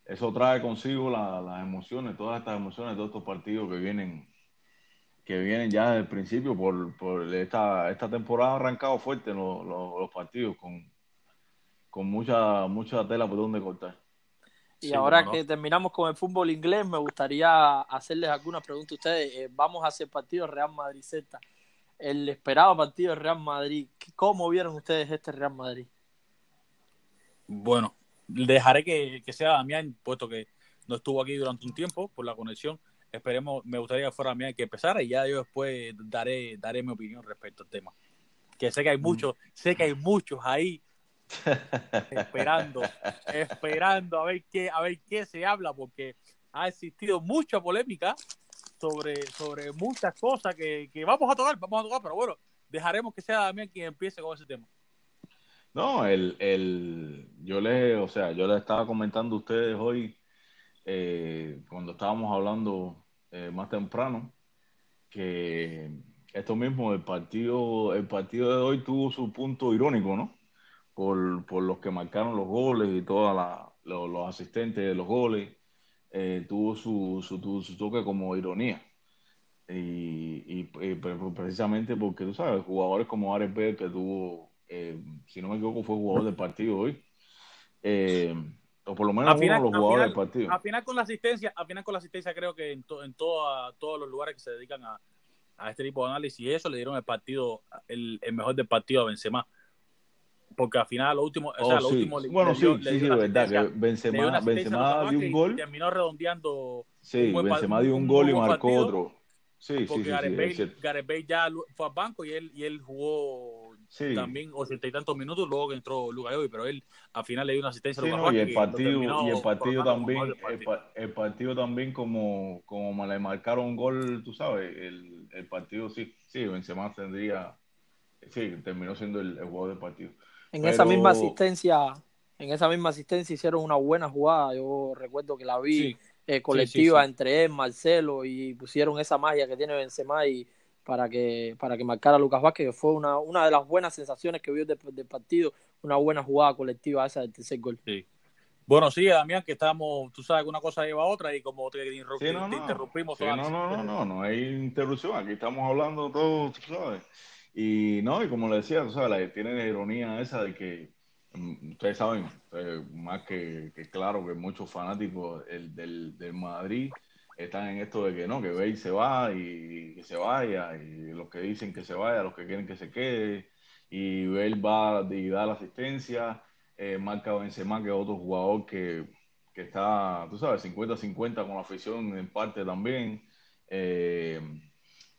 eso trae consigo la, las emociones, todas estas emociones, todos estos partidos que vienen, que vienen ya desde el principio por, por esta, esta temporada ha arrancado fuerte los, los, los partidos con, con mucha, mucha tela por donde cortar. Y sí, ahora no. que terminamos con el fútbol inglés, me gustaría hacerles algunas preguntas a ustedes. Eh, vamos hacia el partido Real Madrid-Z. El esperado partido Real Madrid. ¿Cómo vieron ustedes este Real Madrid? Bueno, dejaré que, que sea Damián, puesto que no estuvo aquí durante un tiempo por la conexión. Esperemos, me gustaría que fuera Damián que empezara y ya yo después daré, daré mi opinión respecto al tema. Que sé que hay muchos, mm. sé que hay muchos ahí esperando, esperando a ver qué, a ver qué se habla, porque ha existido mucha polémica sobre, sobre muchas cosas que, que vamos a tocar, vamos a tocar, pero bueno, dejaremos que sea Damián quien empiece con ese tema. No, el, el, yo le, o sea, yo le estaba comentando a ustedes hoy, eh, cuando estábamos hablando eh, más temprano, que esto mismo, el partido, el partido de hoy tuvo su punto irónico, ¿no? Por, por los que marcaron los goles y todos los, los asistentes de los goles, eh, tuvo su, su, su, toque como ironía. Y, y, y, precisamente porque, tú sabes, jugadores como Ares Bell, que tuvo, eh, si no me equivoco, fue jugador del partido hoy, eh, o por lo menos final, uno de los jugadores final, del partido. Al final con la asistencia, al final con la asistencia creo que en, to, en toda, todos los lugares que se dedican a, a este tipo de análisis, eso le dieron el partido, el, el mejor del partido a Benzema porque al final lo último, oh, o sea, lo sí. último bueno, le sí, sí, sí, verdad, que Benzema, Benzema dio un gol. terminó redondeando. Sí, un Benzema dio un, gol y marcó partido, otro. Sí, porque sí, Gareth, sí, Gareth Bale ya fue al banco y él, y él jugó sí. también ochenta y tantos minutos, luego que entró Luka Jovic, pero él al final le dio una asistencia sí, a Luka no, y el partido, y el partido también, el, el, partido también como, como le marcaron un gol, tú sabes, el, el partido sí, sí, Benzema tendría, sí, terminó siendo el, el jugador del partido. En Pero... esa misma asistencia, en esa misma asistencia hicieron una buena jugada. Yo recuerdo que la vi sí. eh, colectiva sí, sí, entre él, Marcelo y pusieron esa magia que tiene Benzema y para que, para que marcara a Lucas Vázquez, que fue una, una de las buenas sensaciones que vio del, del partido, una buena jugada colectiva esa del tercer gol. Sí. Bueno, sí, Damián, que estamos, tú sabes que una cosa lleva a otra y como te, interrumpimos. no, no, no, no, no hay interrupción, aquí estamos hablando todo, tú sabes. Y no, y como le decía, tú sabes, tiene la ironía esa de que, mm, ustedes saben, eh, más que, claro que muchos fanáticos del, del Madrid están en esto de que no, que Bale se va y que se vaya, y los que dicen que se vaya, los que quieren que se quede, y Bale va y da la asistencia, eh, marca Benzema, que es otro jugador que, que está, tú sabes, 50-50 con la afición en parte también. Eh,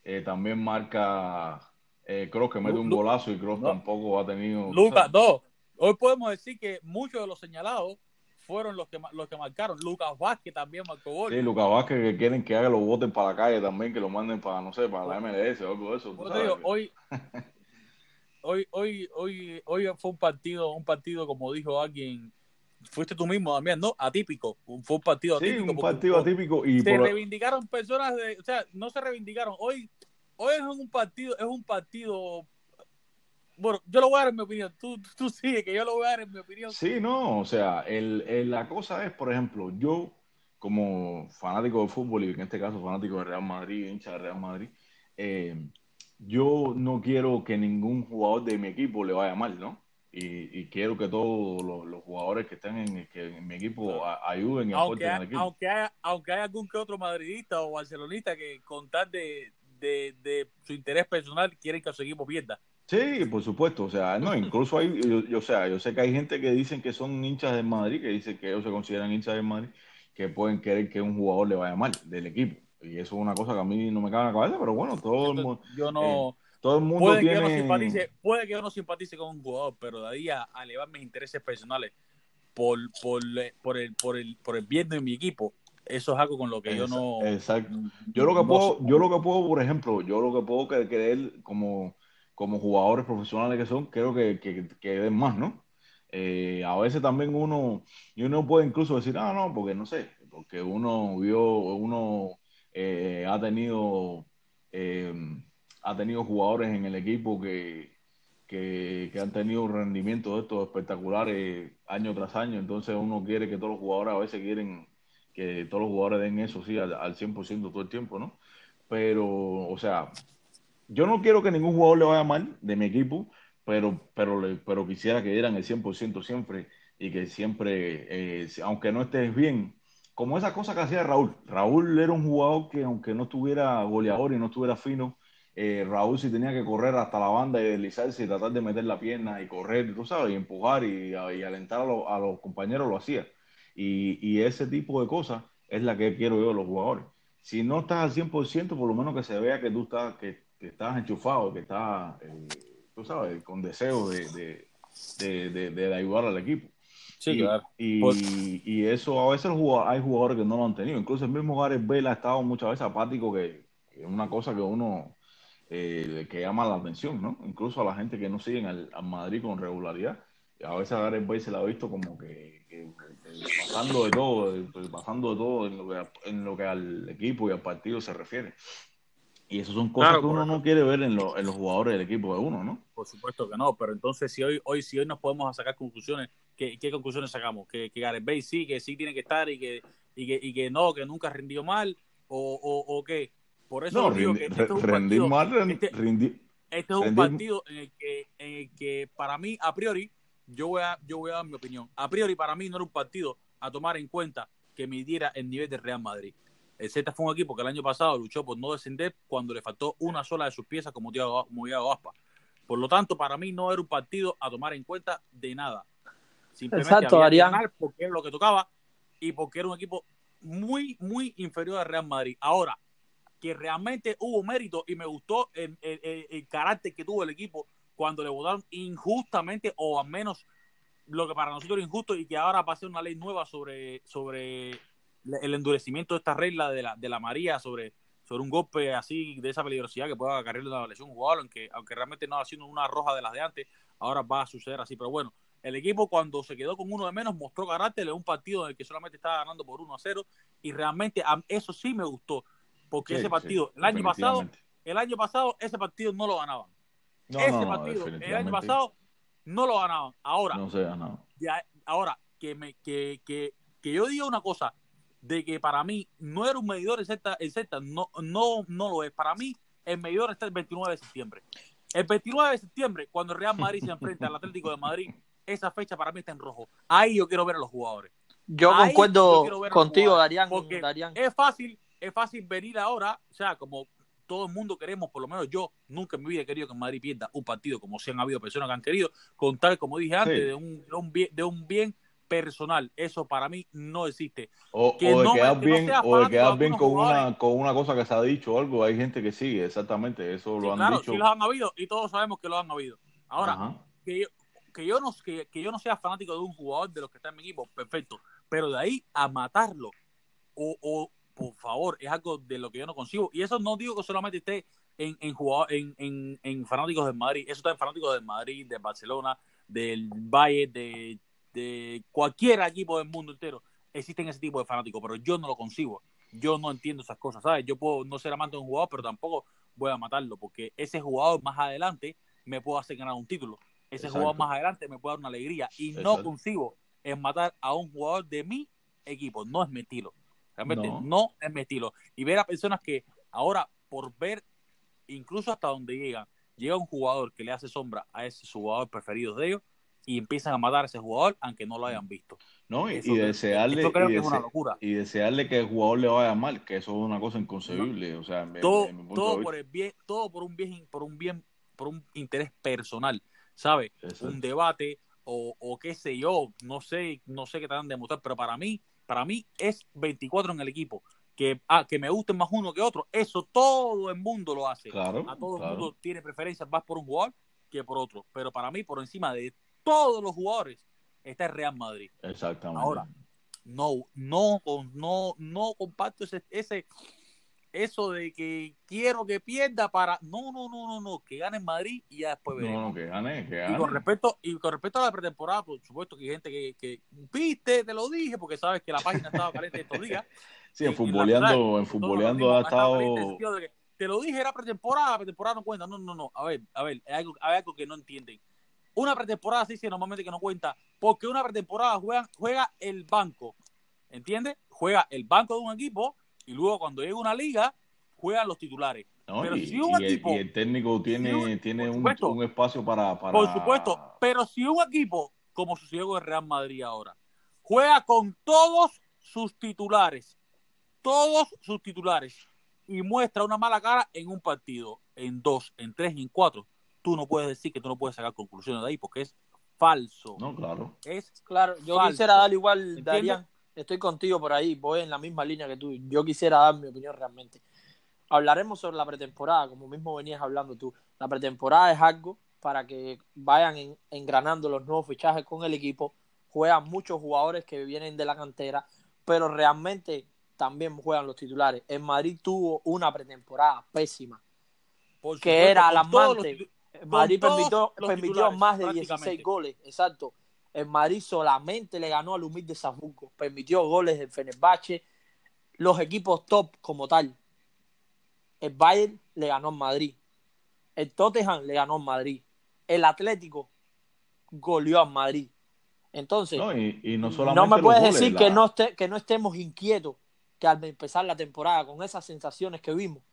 eh, también marca eh, Kroos, que mete un golazo y Kroos tampoco ha tenido... Lucas, no, hoy podemos decir que muchos de los señalados fueron los que los que marcaron. Lucas Vázquez también marcó gol. Sí, Lucas Vázquez que quieren que haga los boten para la calle también, que lo manden para, no sé, para la MLS o algo de eso. hoy, hoy, hoy, hoy, hoy fue un partido, un partido, como dijo alguien, fuiste tú mismo también, ¿no? Atípico. Fue un partido atípico. Sí, un partido atípico. Y se reivindicaron personas de, o sea, no se reivindicaron. Hoy, hoy es un partido, es un partido bueno, yo lo voy a dar en mi opinión. Tú, tú sigue, que yo lo voy a dar en mi opinión. Sí, no, o sea, el, la cosa es, por ejemplo, yo como fanático de fútbol y en este caso fanático de Real Madrid, hincha de Real Madrid, eh, yo no quiero que ningún jugador de mi equipo le vaya mal, ¿no? Y, quiero que todos los, jugadores que estén en, que en mi equipo ayuden y aunque aporten al equipo. Aunque haya, aunque haya algún que otro madridista o barcelonista que con tal de, de, de su interés personal quieren que su equipo pierda. Sí, por supuesto, o sea, no, incluso hay, yo, o sea, yo sé que hay gente que dicen que son hinchas de Madrid, que dicen que ellos se consideran hinchas de Madrid, que pueden querer que un jugador le vaya mal del equipo. Y eso es una cosa que a mí no me cabe en la cabeza, pero bueno, todo el mundo... Yo no... Eh, todo el mundo puede tiene... Que yo no simpatice, puede que yo no simpatice con un jugador, pero de ahí a, elevar mis intereses personales por, por, por, el, por, el, por el bien de mi equipo, eso es algo con lo que yo no... Exacto. Yo lo que puedo, yo lo que puedo, por ejemplo, yo lo que puedo creer como como jugadores profesionales que son, creo que, que, den más, ¿no? Eh, a veces también uno, y uno puede incluso decir, ah, no, porque no sé, porque uno vio, uno eh, ha tenido eh, ha tenido jugadores en el equipo que, que, han tenido rendimientos estos espectaculares año tras año, entonces uno quiere que todos los jugadores a veces quieren que todos los jugadores den eso, sí, al, al 100% todo el tiempo, ¿no? Pero, o sea, yo no quiero que ningún jugador le vaya mal de mi equipo, pero, pero, pero quisiera que dieran el 100% siempre y que siempre, eh, aunque no estés bien, como esa cosa que hacía Raúl. Raúl era un jugador que aunque no estuviera goleador y no estuviera fino, eh, Raúl sí tenía que correr hasta la banda y deslizarse y tratar de meter la pierna y correr, tú sabes, y empujar y, alentar a, los compañeros, lo hacía. Y, y, ese tipo de cosas es la que quiero yo de los jugadores. Si no estás al 100%, por lo menos que se vea que tú estás, que que estás enchufado, que estás, eh, tú sabes, con deseo de, de, ayudar al equipo. Sí, y, claro. Y, eso a veces hay jugadores que no lo han tenido. Incluso el mismo Gareth Bale ha estado muchas veces apático, que, es una cosa que uno eh, que llama la atención, ¿no? Incluso a la gente que no sigue al, Madrid con regularidad. A veces a Gareth Bale se la ha visto como que, pasando de todo, pasando de todo en lo, que, en lo que al equipo y al partido se refiere. Y eso son cosas que uno no quiere ver en, en, los jugadores del equipo de uno, ¿no? Por supuesto que no, pero entonces si hoy, hoy, si hoy nos podemos sacar conclusiones, ¿qué, qué conclusiones sacamos? ¿Que, que Gareth Bale sí, que sí tiene que estar y que, y que, y que no, que nunca rindió mal? ¿O, o, o qué? Por eso no, digo que este es un rendir mal, este, este, es un partido en el, que, en el que para mí, a priori, yo voy, a, yo voy a dar mi opinión. A priori, para mí no era un partido a tomar en cuenta que midiera el nivel del Real Madrid. El Z fue un equipo que el año pasado luchó por no descender cuando le faltó una sola de sus piezas como Thiago Aspa. Por lo tanto, para mí no era un partido a tomar en cuenta de nada. Simplemente Exacto, había porque era lo que tocaba y porque era un equipo muy, muy inferior al Real Madrid. Ahora, que realmente hubo mérito y me gustó el, carácter que tuvo el equipo cuando le votaron injustamente o al menos lo que para nosotros era injusto y que ahora va a ser una ley nueva sobre, sobre el endurecimiento de esta regla de la, de la María sobre, sobre un golpe así de esa peligrosidad que pueda acarrearle una lesión jugador, aunque, aunque realmente no ha sido una roja de las de antes, ahora va a suceder así. Pero bueno, el equipo cuando se quedó con uno de menos mostró carácter en un partido en el que solamente estaba ganando por 1 a 0 y realmente eso sí me gustó, porque ese partido, el año pasado, el año pasado ese partido no lo ganaban. Ese partido el año pasado no lo ganaban. Ahora, no se ganaba. ahora, que, me, que, que, que yo diga una cosa, de que para mí no era un medidor el Z, no, no, no lo es. Para mí el medidor está el 29 de septiembre. El 29 de septiembre, cuando el Real Madrid se enfrenta al Atlético de Madrid, esa fecha para mí está en rojo. Ahí yo quiero ver a los jugadores. Yo concuerdo contigo, Darían. Porque es fácil, es fácil venir ahora, o sea, como todo el mundo queremos, por lo menos yo nunca en mi vida he querido que Madrid pierda un partido, como si han habido personas que han querido, con tal, como dije antes, de, un, de un bien personal. Eso para mí no existe. O, de quedar bien, o de quedar bien con una, con una cosa que se ha dicho o algo. Hay gente que sigue, exactamente. Eso lo han claro, dicho. Sí, los han habido y todos sabemos que lo han habido. Ahora, que yo, que, yo no, que, que, yo no sea fanático de un jugador de los que está en mi equipo, perfecto. Pero de ahí a matarlo, o, o por favor, es algo de lo que yo no consigo. Y eso no digo que solamente esté en, en, en, en, en fanáticos del Madrid. Eso está en fanáticos del Madrid, de Barcelona, del Valle, de de cualquier equipo del mundo entero existen ese tipo de fanáticos, pero yo no lo consigo. Yo no entiendo esas cosas, ¿sabes? Yo puedo no ser amante de un jugador, pero tampoco voy a matarlo, porque ese jugador más adelante me puede hacer ganar un título. Ese jugador más adelante me puede dar una alegría. Y no consigo es matar a un jugador de mi equipo. No es mi estilo. Realmente no. no es mi estilo. Y ver a personas que ahora, por ver incluso hasta donde llegan, llega un jugador que le hace sombra a ese jugador preferido de ellos, y empiezan a matar a ese jugador aunque no lo hayan visto. No, y, desearle, y, desearle que el jugador le vaya mal, que eso es una cosa inconcebible, o sea, todo, todo por el bien, todo por un bien, por un bien, por un interés personal, ¿sabes? Un debate o, o, qué sé yo, no sé, no sé qué van a demostrar, pero para mí, para mí es 24 en el equipo. Que, ah, que me gusten más uno que otro, eso todo el mundo lo hace. Claro, a todo el mundo tiene preferencias más por un jugador que por otro. Pero para mí, por encima de todos los jugadores, está el Real Madrid. Exactamente. Ahora, no, no, no, no comparto ese, ese, eso de que quiero que pierda para, no, no, no, no, no, que gane en Madrid y ya después veremos. No, que gane, que gane. Y con respecto, y con respecto a la pretemporada, por supuesto que hay gente que, que viste, te lo dije, porque sabes que la página estaba caliente estos días. Sí, en futboleando, en futboleando ha estado. te lo dije, era pretemporada, pretemporada no cuenta. No, no, no. A ver, a ver, hay algo, hay algo que no entienden. Una pretemporada sí, sí, normalmente que no cuenta, porque una pretemporada juega, juega el banco, ¿entiendes? Juega el banco de un equipo y luego cuando llega una liga, juegan los titulares. pero y, si un equipo, el, técnico tiene, tiene un, un, espacio para, para, Por supuesto, pero si un equipo, como sucedió con el Real Madrid ahora, juega con todos sus titulares, todos sus titulares, y muestra una mala cara en un partido, en dos, en tres y en cuatro, tú no puedes decir que tú no puedes sacar conclusiones de ahí porque es falso. No, claro. Es claro. Yo quisiera dar igual, Darían, estoy contigo por ahí, voy en la misma línea que tú. Yo quisiera dar mi opinión realmente. Hablaremos sobre la pretemporada, como mismo venías hablando tú. La pretemporada es algo para que vayan engranando los nuevos fichajes con el equipo. Juegan muchos jugadores que vienen de la cantera, pero realmente también juegan los titulares. En Madrid tuvo una pretemporada pésima, que era alarmante. Madrid permitió, permitió más de 16 goles, exacto. El Madrid solamente le ganó al humilde Zabuco, permitió goles del Fenerbahce, los equipos top como tal. El Bayern le ganó al Madrid, el Tottenham le ganó al Madrid, el Atlético goleó al Madrid. Entonces, no, y, no, me puedes decir que, no que no estemos inquietos que al empezar la temporada con esas sensaciones que vimos,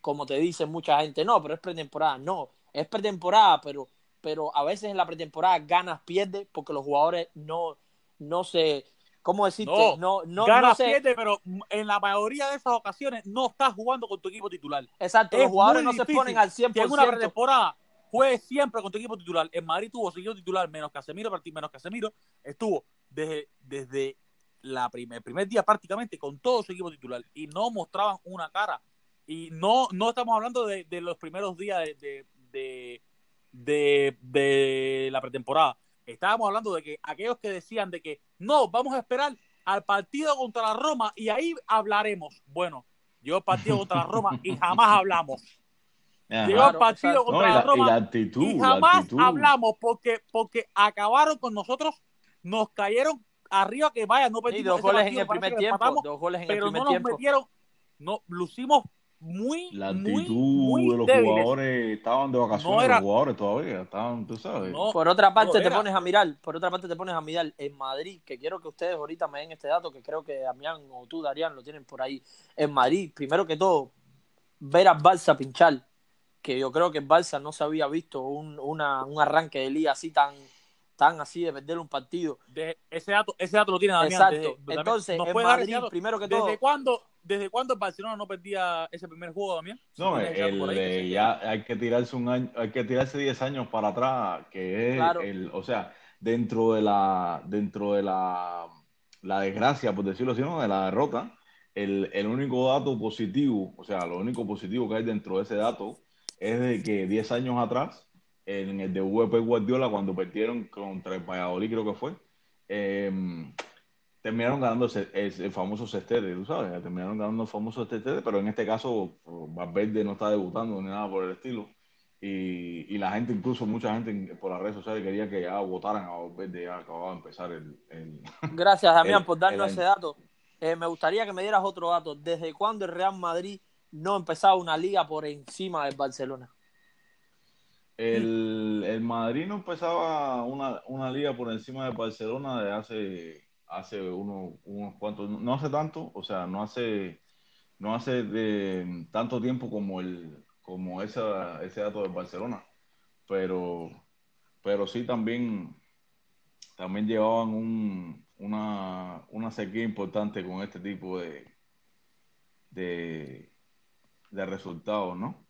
como te dice mucha gente, no, pero es pretemporada, no, es pretemporada, pero, pero a veces en la pretemporada ganas, pierdes, porque los jugadores no, no se, ¿cómo decirte? No, no, no, ganas, pierdes, pero en la mayoría de esas ocasiones no estás jugando con tu equipo titular. Exacto, los jugadores no se ponen al 100%. en una pretemporada juegues siempre con tu equipo titular. En Madrid tuvo seguido titular, menos Casemiro, menos Casemiro, estuvo desde, desde la primer, el primer día prácticamente con todo su equipo titular y no mostraban una cara. Y no, no estamos hablando de, de los primeros días de, de, de, la pretemporada. Estábamos hablando de que aquellos que decían de que no, vamos a esperar al partido contra la Roma y ahí hablaremos. Bueno, yo partido contra la Roma y jamás hablamos. Llegó el partido contra la, Roma y, jamás hablamos porque, porque acabaron con nosotros, nos cayeron arriba que vaya, no dos goles en el primer tiempo, dos goles en el primer no nos metieron, no lucimos muy la actitud de los jugadores estaban de vacaciones los jugadores todavía estaban tú sabes. Por otra parte te pones a mirar por otra parte te pones a mirar en Madrid que quiero que ustedes ahorita me den este dato que creo que Damián o tú Darían lo tienen por ahí. En Madrid primero que todo ver a Balsa pinchar que yo creo que Balsa no se había visto un, una, un arranque de liga así tan tan así de perder un partido. De, ese dato ese dato lo tiene Damián exacto. Entonces en Madrid primero que todo desde cuándo ¿Desde cuándo Barcelona no perdía ese primer juego también? No, el, ya hay que tirarse un año, hay que tirarse 10 años para atrás, que es el, o sea, dentro de la, dentro de la, la desgracia, por decirlo así, ¿no? de la derrota, el, el, único dato positivo, o sea, lo único positivo que hay dentro de ese dato es de que 10 años atrás, en el de VP Guardiola, cuando perdieron contra el Valladolid, creo que fue, eh, terminaron ganando el, famoso cestete, tú sabes, terminaron ganando el famoso cestete, pero en este caso Valverde no está debutando ni nada por el estilo. Y, y la gente, incluso mucha gente por las redes sociales quería que ya votaran a Valverde, ya acababa de empezar el... Gracias, Damián, por darnos ese dato. Eh, me gustaría que me dieras otro dato. ¿Desde cuándo el Real Madrid no empezaba una liga por encima del Barcelona? El, el Madrid no empezaba una, una liga por encima del Barcelona de hace hace unos, unos cuantos, no hace tanto, o sea, no hace, no hace de, tanto tiempo como el, como esa, ese dato de Barcelona, pero, pero sí también, también llevaban un, una, una sequía importante con este tipo de, de, de resultados, ¿no?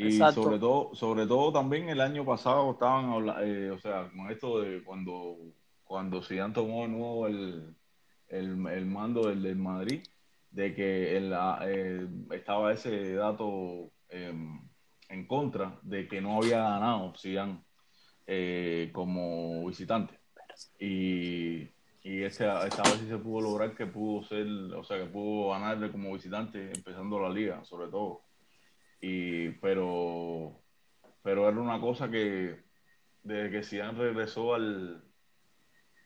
Y sobre todo, sobre todo también el año pasado estaban eh, o sea, con esto de cuando cuando Zidane tomó de nuevo el, el, mando del, del, Madrid, de que eh, estaba ese dato em, en contra de que no había ganado Zidane eh, como visitante. Y, y esta vez sí se pudo lograr que pudo ser, o sea, que pudo ganarle como visitante empezando la liga, sobre todo. Y, pero, pero era una cosa que desde que Zidane regresó al,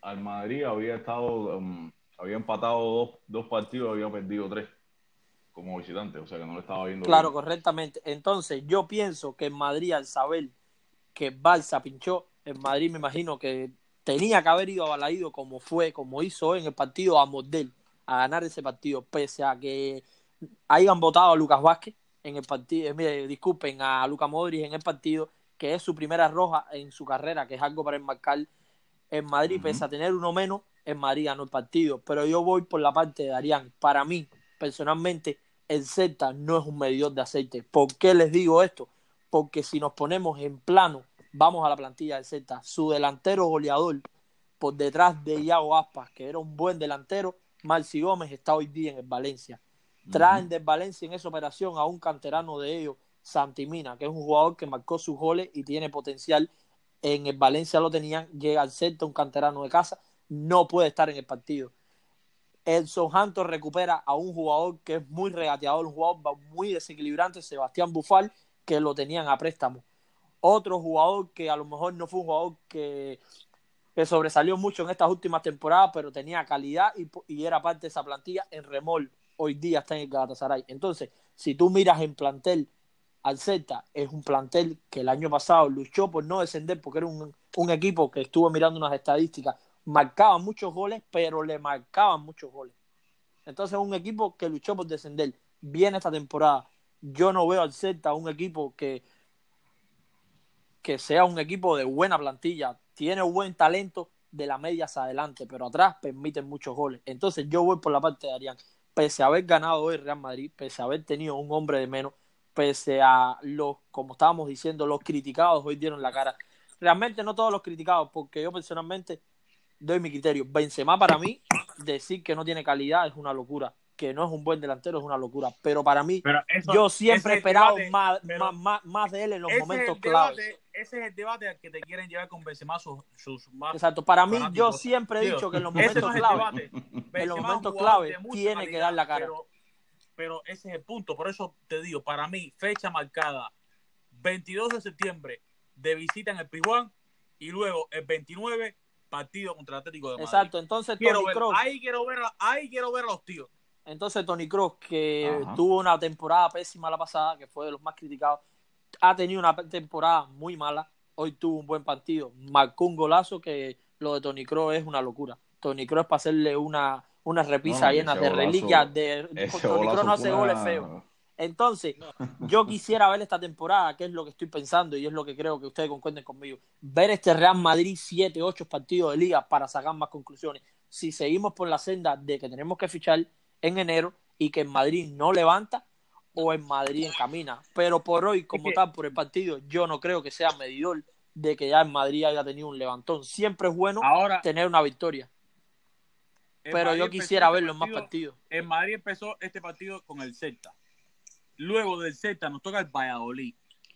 al Madrid había estado, um, había empatado dos, dos partidos, había perdido tres como visitante, o sea que no lo estaba viendo. Claro, correctamente. Entonces, yo pienso que en Madrid, al saber que Balsa pinchó, en Madrid me imagino que tenía que haber ido a Balaído como fue, como hizo en el partido a Model, a ganar ese partido, pese a que hayan votado a Lucas Vázquez en el partido, eh, mire, disculpen, a Lucas Modric en el partido, que es su primera roja en su carrera, que es algo para enmarcar en Madrid, pese a tener uno menos, en Madrid ganó el partido. Pero yo voy por la parte de Darían. Para mí, personalmente, el Celta no es un medidor de aceite. ¿Por qué les digo esto? Porque si nos ponemos en plano, vamos a la plantilla del Celta, su delantero goleador por detrás de Iago Aspas, que era un buen delantero, Marci Gómez está hoy día en el Valencia. Traen del Valencia en esa operación a un canterano de ellos, Santimina, que es un jugador que marcó sus goles y tiene potencial en el Valencia lo tenían, llega al centro, un canterano de casa, no puede estar en el partido. El Southampton recupera a un jugador que es muy regateador, un jugador muy desequilibrante, Sebastián Bufal, que lo tenían a préstamo. Otro jugador que a lo mejor no fue un jugador que, que sobresalió mucho en estas últimas temporadas, pero tenía calidad y, y, era parte de esa plantilla en remol. Hoy día está en el Galatasaray. Entonces, si tú miras en plantel al Celta es un plantel que el año pasado luchó por no descender porque era un, equipo que estuvo mirando unas estadísticas, marcaba muchos goles, pero le marcaban muchos goles. Entonces un equipo que luchó por descender. Viene esta temporada. Yo no veo al Celta un equipo que, que sea un equipo de buena plantilla. Tiene buen talento de la media hacia adelante, pero atrás permiten muchos goles. Entonces yo voy por la parte de Arián. Pese a haber ganado hoy Real Madrid, pese a haber tenido un hombre de menos, pese a los, como estábamos diciendo, los criticados hoy dieron la cara. Realmente no todos los criticados, porque yo personalmente doy mi criterio. Benzema para mí, decir que no tiene calidad es una locura, que no es un buen delantero es una locura, pero para mí, yo siempre he esperado más, más, más, de él en los momentos clave. Ese es el debate al que te quieren llevar con Benzema sus, sus más Exacto, para mí yo siempre he dicho que en los momentos clave, en los momentos clave tiene que dar la cara pero ese es el punto. Por eso te digo, para mí, fecha marcada 22 de septiembre de visita en el Pijuán y luego el 29 partido contra el Atlético de Madrid. Exacto, entonces quiero ver, ahí quiero ver ahí quiero ver a los tíos. Entonces Tony Cross, que tuvo una temporada pésima la pasada, que fue de los más criticados, ha tenido una temporada muy mala. Hoy tuvo un buen partido, marcó un golazo que lo de Tony Cross es una locura. Tony Cross para hacerle una, una repisa llena de reliquias de Tony Cross no hace goles feos. Entonces, yo quisiera ver esta temporada, que es lo que estoy pensando y es lo que creo que ustedes concuerden conmigo. Ver este Real Madrid 7, 8 partidos de liga para sacar más conclusiones. Si seguimos por la senda de que tenemos que fichar en enero y que en Madrid no levanta o en Madrid encamina. Pero por hoy, como tal, por el partido, yo no creo que sea medidor de que ya en Madrid haya tenido un levantón. Siempre es bueno tener una victoria. Pero yo quisiera verlo en más partidos. En Madrid empezó este partido con el Celta Luego del Z nos toca el Valladolid.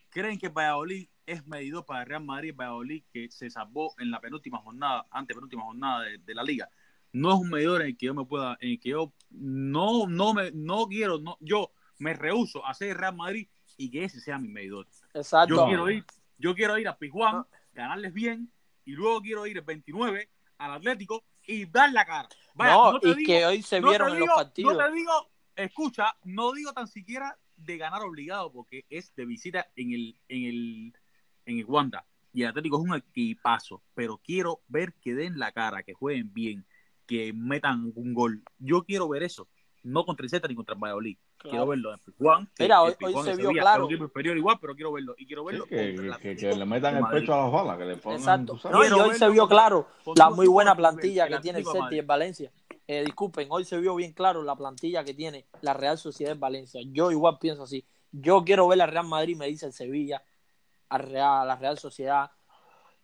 ¿Creen que Valladolid es medidor para Real Madrid? Valladolid que se salvó en la penúltima jornada, ante penúltima jornada de, la liga. No es un medidor en el que yo me pueda, en el que yo no, no me, no quiero, no, yo me rehuso a hacer el Real Madrid y que ese sea mi medidor. Exacto. Yo quiero ir, yo quiero ir a Pijuán, ganarles bien, y luego quiero ir el 29 al Atlético y dar la cara. no, y que hoy se vieron en los partidos. No te digo, escucha, no digo tan siquiera de ganar obligado porque es de visita en el, en el, en el Wanda. Y el Atlético es un equipazo, pero quiero ver que den la cara, que jueguen bien, que metan un gol. Yo quiero ver eso, no contra el Z ni contra el Valladolid. Quiero verlo en Juan. Mira, hoy, se vio claro. Un igual, pero quiero verlo. Y quiero verlo que, le metan el pecho a las balas, que le pongan. Exacto. No, y hoy se vio claro la muy buena plantilla que tiene el Celta y en Valencia. Eh, disculpen, hoy se vio bien claro la plantilla que tiene la Real Sociedad de Valencia. Yo igual pienso así. Yo quiero ver a Real Madrid, me dice el Sevilla, a, Real, a la Real Sociedad,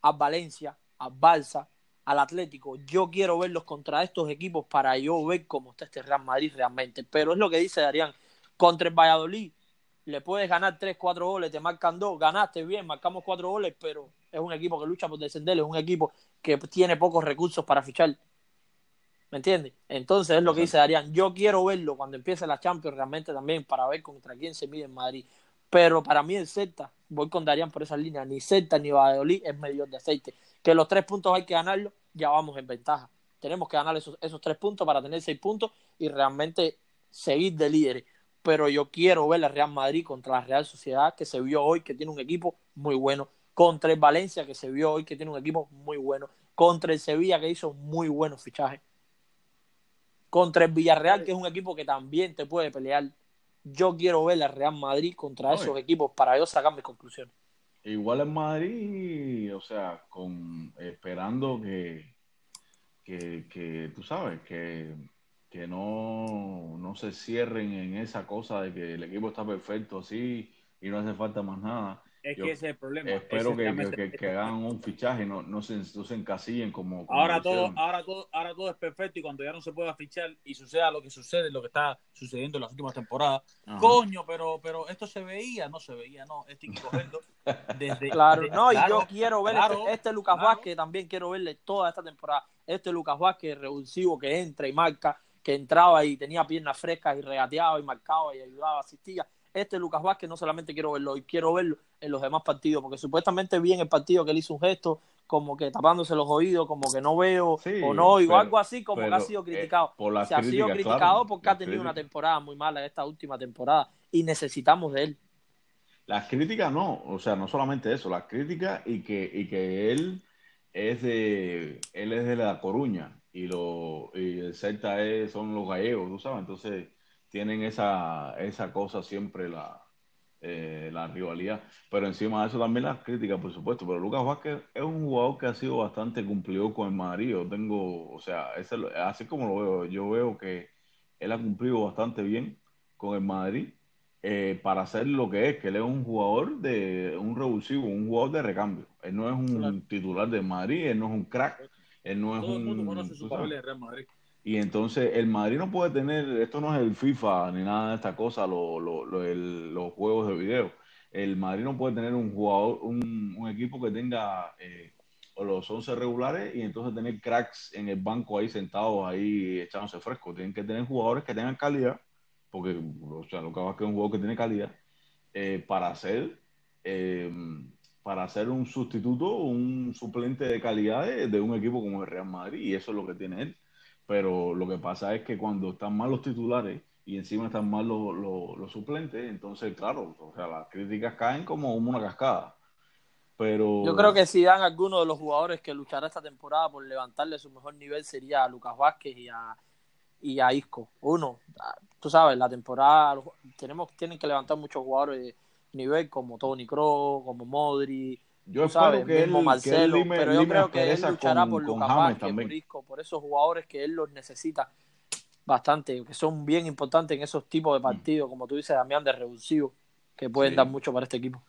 a Valencia, a Balsa, al Atlético. Yo quiero verlos contra estos equipos para yo ver cómo está este Real Madrid realmente. Pero es lo que dice Darían. Contra el Valladolid le puedes ganar 3, 4 goles, te marcan 2, ganaste bien, marcamos 4 goles, pero es un equipo que lucha por descender, es un equipo que tiene pocos recursos para fichar. ¿Me entiendes? Entonces es lo que dice Darían. Yo quiero verlo cuando empiece la Champions realmente también para ver contra quién se mide en Madrid. Pero para mí el Celta, voy con Darían por esa línea, ni Celta ni Valladolid es medio de aceite. Que los tres puntos hay que ganarlos, ya vamos en ventaja. Tenemos que ganar esos, esos tres puntos para tener seis puntos y realmente seguir de líderes. Pero yo quiero ver la Real Madrid contra la Real Sociedad, que se vio hoy que tiene un equipo muy bueno. Contra el Valencia, que se vio hoy que tiene un equipo muy bueno. Contra el Sevilla, que hizo muy buenos fichajes contra el Villarreal, que es un equipo que también te puede pelear. Yo quiero ver a Real Madrid contra esos equipos para yo sacar mis conclusiones. Igual en Madrid, o sea, con esperando que, que, tú sabes, que, que no, no se cierren en esa cosa de que el equipo está perfecto así y no hace falta más nada. Es que ese es el problema. Espero que, hagan un fichaje, no, no, se, no se encasillen como. ahora, todo, ahora, todo, ahora todo es perfecto y cuando ya no se pueda fichar y suceda lo que sucede, lo que está sucediendo en las últimas temporadas. Coño, pero, pero esto se veía, no se veía, no. Esto hay que cogerlo desde. claro, no, y yo quiero ver este, este, Lucas Vázquez, también quiero verle toda esta temporada. Este Lucas Vázquez revulsivo que entra y marca, que entraba y tenía piernas frescas y regateaba y marcaba y ayudaba, asistía este Lucas Vázquez no solamente quiero verlo, y quiero verlo en los demás partidos, porque supuestamente vi en el partido que él hizo un gesto como que tapándose los oídos, como que no veo o no oigo, algo así como que ha sido eh, criticado. Se ha sido criticado porque ha tenido una temporada muy mala esta última temporada y necesitamos de él. Las críticas no, o sea, no solamente eso, las críticas y que, y que él es de él es de La Coruña y lo y el Celta es, son los gallegos, tú sabes, entonces tienen esa, esa cosa siempre, la, eh, la rivalidad. Pero encima de eso también las críticas, por supuesto. Pero Lucas Vázquez es un jugador que ha sido bastante cumplido con el Madrid. Yo tengo, o sea, así como lo veo, yo veo que él ha cumplido bastante bien con el Madrid eh, para hacer lo que es, que él es un jugador de un revulsivo, un jugador de recambio. Él no es un titular de Madrid, él no es un crack, él no es un... conoce su papel Real Madrid. Y entonces el Madrid no puede tener, esto no es el FIFA ni nada de esta cosa, lo, lo, los juegos de video. El Madrid no puede tener un jugador, un, un equipo que tenga eh, los 11 regulares y entonces tener cracks en el banco ahí sentados ahí echándose fresco. Tienen que tener jugadores que tengan calidad, porque o sea, lo que es que es un jugador que tiene calidad, eh, para hacer eh, para hacer un sustituto, un suplente de calidad de, de, un equipo como el Real Madrid, y eso es lo que tiene él. Pero lo que pasa es que cuando están mal los titulares y encima están mal los, los, suplentes, entonces, claro, o sea, las críticas caen como una cascada. Pero... Yo creo que si dan alguno de los jugadores que luchará esta temporada por levantarle su mejor nivel sería a Lucas Vázquez y a, y a Isco. Uno, tú sabes, la temporada tenemos tienen que levantar muchos jugadores de nivel como Tony Kroos, como Modri, yo sabes, que mismo Marcelo, pero yo creo que él luchará por Lucas Vázquez, por Isco, por esos jugadores que él los necesita bastante, que son bien importantes en esos tipos de mm. partidos, como tú dices, Damián, de revulsivo, que pueden dar mucho para este equipo.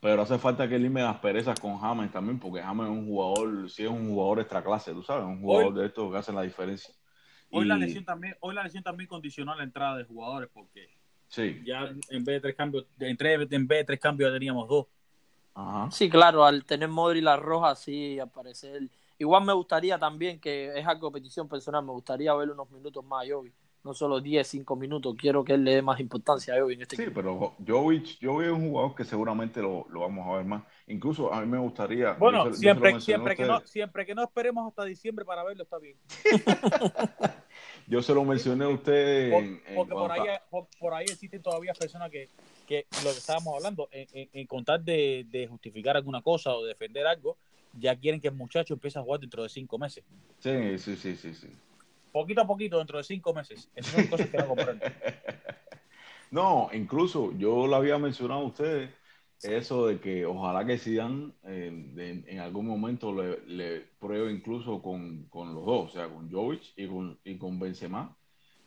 Pero hace falta que él me asperezas con James también, porque James es un jugador, sí es un jugador extra clase, tú sabes, un jugador de estos que hace la diferencia. Hoy la lesión también, hoy la lesión también condicionó la entrada de jugadores, porque sí. ya en vez de tres cambios, en, en vez de tres cambios ya teníamos dos. Ajá. Sí, claro, al tener Modri la roja, sí aparece él. Igual me gustaría también, que es algo petición personal, me gustaría ver unos minutos más a Jovi. No solo 10, 5 minutos, quiero que él le dé más importancia a Jovi en este Sí, pero Jovic, Jovi es un jugador que seguramente lo, lo, vamos a ver más. Incluso a mí me gustaría... Bueno, siempre, siempre, que no, siempre que no esperemos hasta diciembre para verlo, está bien. yo se lo mencioné a usted. porque por, ahí, por, ahí existen todavía personas que, que lo que estábamos hablando, en, en, contar de, de justificar alguna cosa o defender algo, ya quieren que el muchacho empiece a jugar dentro de cinco meses. Sí, sí, sí, sí, sí. Poquito a poquito, dentro de cinco meses. Esas son cosas que no comprendo. no, incluso yo lo había mencionado a ustedes, eso de que ojalá que Zidane eh, en algún momento le, le pruebe incluso con, con, los dos, o sea, con Jovic y con, y con Benzema,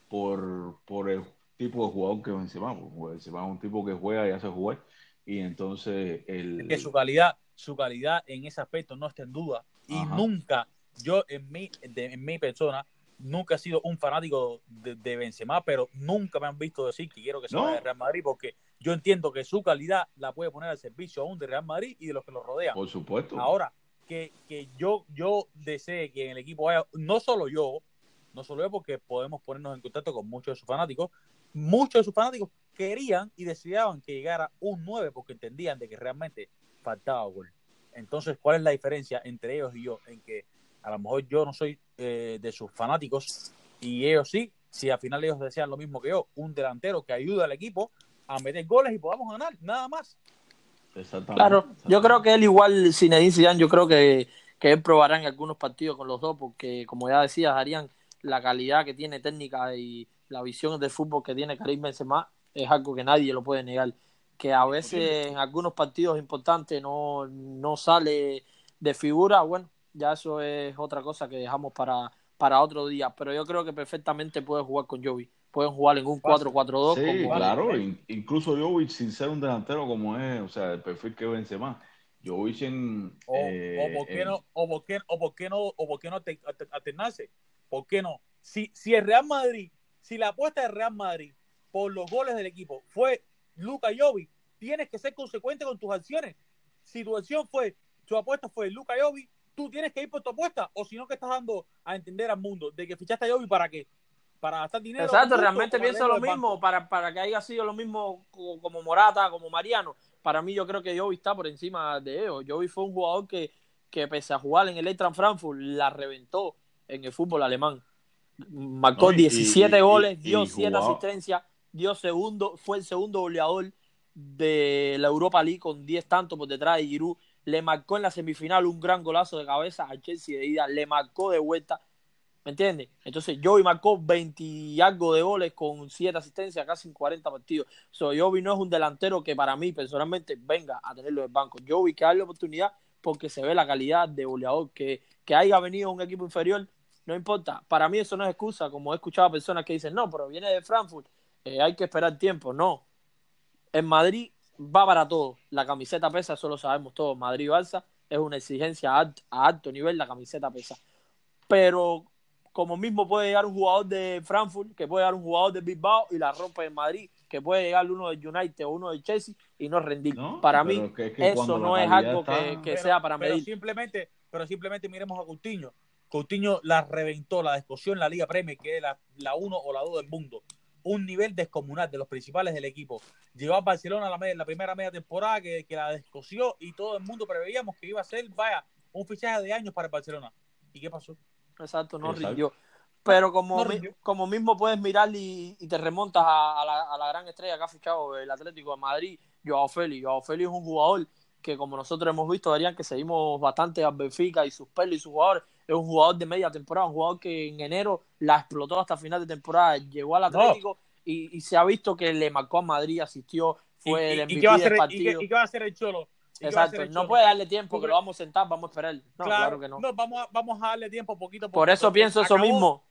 por, por el tipo de jugador que Benzema. Porque Benzema es un tipo que juega y hace jugar. Y entonces el... que su calidad, su calidad en ese aspecto no está en duda. Y nunca, yo en mi, en mi persona, nunca he sido un fanático de, de, Benzema, pero nunca me han visto decir que quiero que se vaya Real Madrid, porque yo entiendo que su calidad la puede poner al servicio aún de Real Madrid y de los que lo rodean. Por supuesto. Ahora, que, que yo, yo desee que en el equipo vaya, no solo yo, no solo yo, porque podemos ponernos en contacto con muchos de sus fanáticos, muchos de sus fanáticos querían y deseaban que llegara un 9 porque entendían de que realmente faltaba gol. Entonces, ¿cuál es la diferencia entre ellos y yo? En que a lo mejor yo no soy eh, de sus fanáticos y ellos sí, si al final ellos desean lo mismo que yo, un delantero que ayude al equipo a meter goles y podamos ganar, nada más. Claro, yo creo que él igual, Zinedine Zidane, yo creo que, que él probará en algunos partidos con los dos, porque como ya decías, Harían la calidad que tiene técnica y la visión del fútbol que tiene Karim Benzema es algo que nadie lo puede negar. Que a veces en algunos partidos importantes no, no sale de figura, bueno, ya eso es otra cosa que dejamos para, para otro día. Pero yo creo que perfectamente puede jugar con Jovi. Pueden jugar en un 4-4-2. Sí, claro, incluso Jovi sin ser un delantero como es, o sea, el perfil que Benzema. Jovic en... O, o, por qué no, o por qué, o por qué no, o por qué no alternarse. ¿Por qué no? Si, si el Real Madrid, si la apuesta del Real Madrid por los goles del equipo fue Luca Jovi, tienes que ser consecuente con tus acciones. Si tu acción fue, tu apuesta fue Luca Jovi, tú tienes que ir por tu apuesta, o si no, que estás dando a entender al mundo de que fichaste a Jovi para qué? Para gastar dinero. Exacto, realmente pienso lo mismo, para, para que haya sido lo mismo como Morata, como Mariano. Para mí, yo creo que Jovi está por encima de ellos. Jovi fue un jugador que, que pese a jugar en el Eintracht Frankfurt, la reventó en el fútbol alemán. Marcó 17 goles, dio 7 asistencias, dio segundo, fue el segundo goleador de la Europa League con 10 tantos por detrás de Giroud. Le marcó en la semifinal un gran golazo de cabeza al Chelsea de ida, le marcó de vuelta. ¿Me entiendes? Entonces Joey marcó 20 y algo de goles con 7 asistencias, casi en 40 partidos. So, Joey no es un delantero que para mí personalmente venga a tenerlo en banco. Joey que darle oportunidad porque se ve la calidad de goleador que, que haya venido un equipo inferior no importa. Para mí eso no es excusa, como he escuchado a personas que dicen, no, pero viene de Frankfurt, eh, hay que esperar tiempo. No. En Madrid va para todo. La camiseta pesa, eso lo sabemos todos. Madrid-Barça es una exigencia a alto, nivel, la camiseta pesa. Pero como mismo puede llegar un jugador de Frankfurt, que puede llegar un jugador de Bilbao y la rompe en Madrid, que puede llegar uno de United o uno de Chelsea y no rendir. para mí, eso no es algo que, sea para medir. Pero simplemente, pero simplemente miremos a Coutinho. Coutinho la reventó, la descosió en la Liga Premier, que es la, la uno o la dos del mundo. Un nivel descomunal de los principales del equipo. Llegó a Barcelona la, la primera media temporada que, que, la descosió y todo el mundo preveíamos que iba a ser, vaya, un fichaje de años para el Barcelona. ¿Y qué pasó? Exacto, no rindió. pero como, como mismo puedes mirar y, te remontas a, la, gran estrella que ha fichado el Atlético de Madrid, Joao Félix. Joao Félix es un jugador que, como nosotros hemos visto, Darían, que seguimos bastante a Benfica y sus pelos y sus jugadores, es un jugador de media temporada, un jugador que en enero la explotó hasta final de temporada, llegó al Atlético y, se ha visto que le marcó a Madrid, asistió, fue el MVP del partido. ¿Y qué va a hacer el Cholo? Exacto, no puede darle tiempo, que lo vamos a sentar, vamos a esperar. No, claro, que no. no vamos, a, vamos a darle tiempo poquito. Por eso pienso eso mismo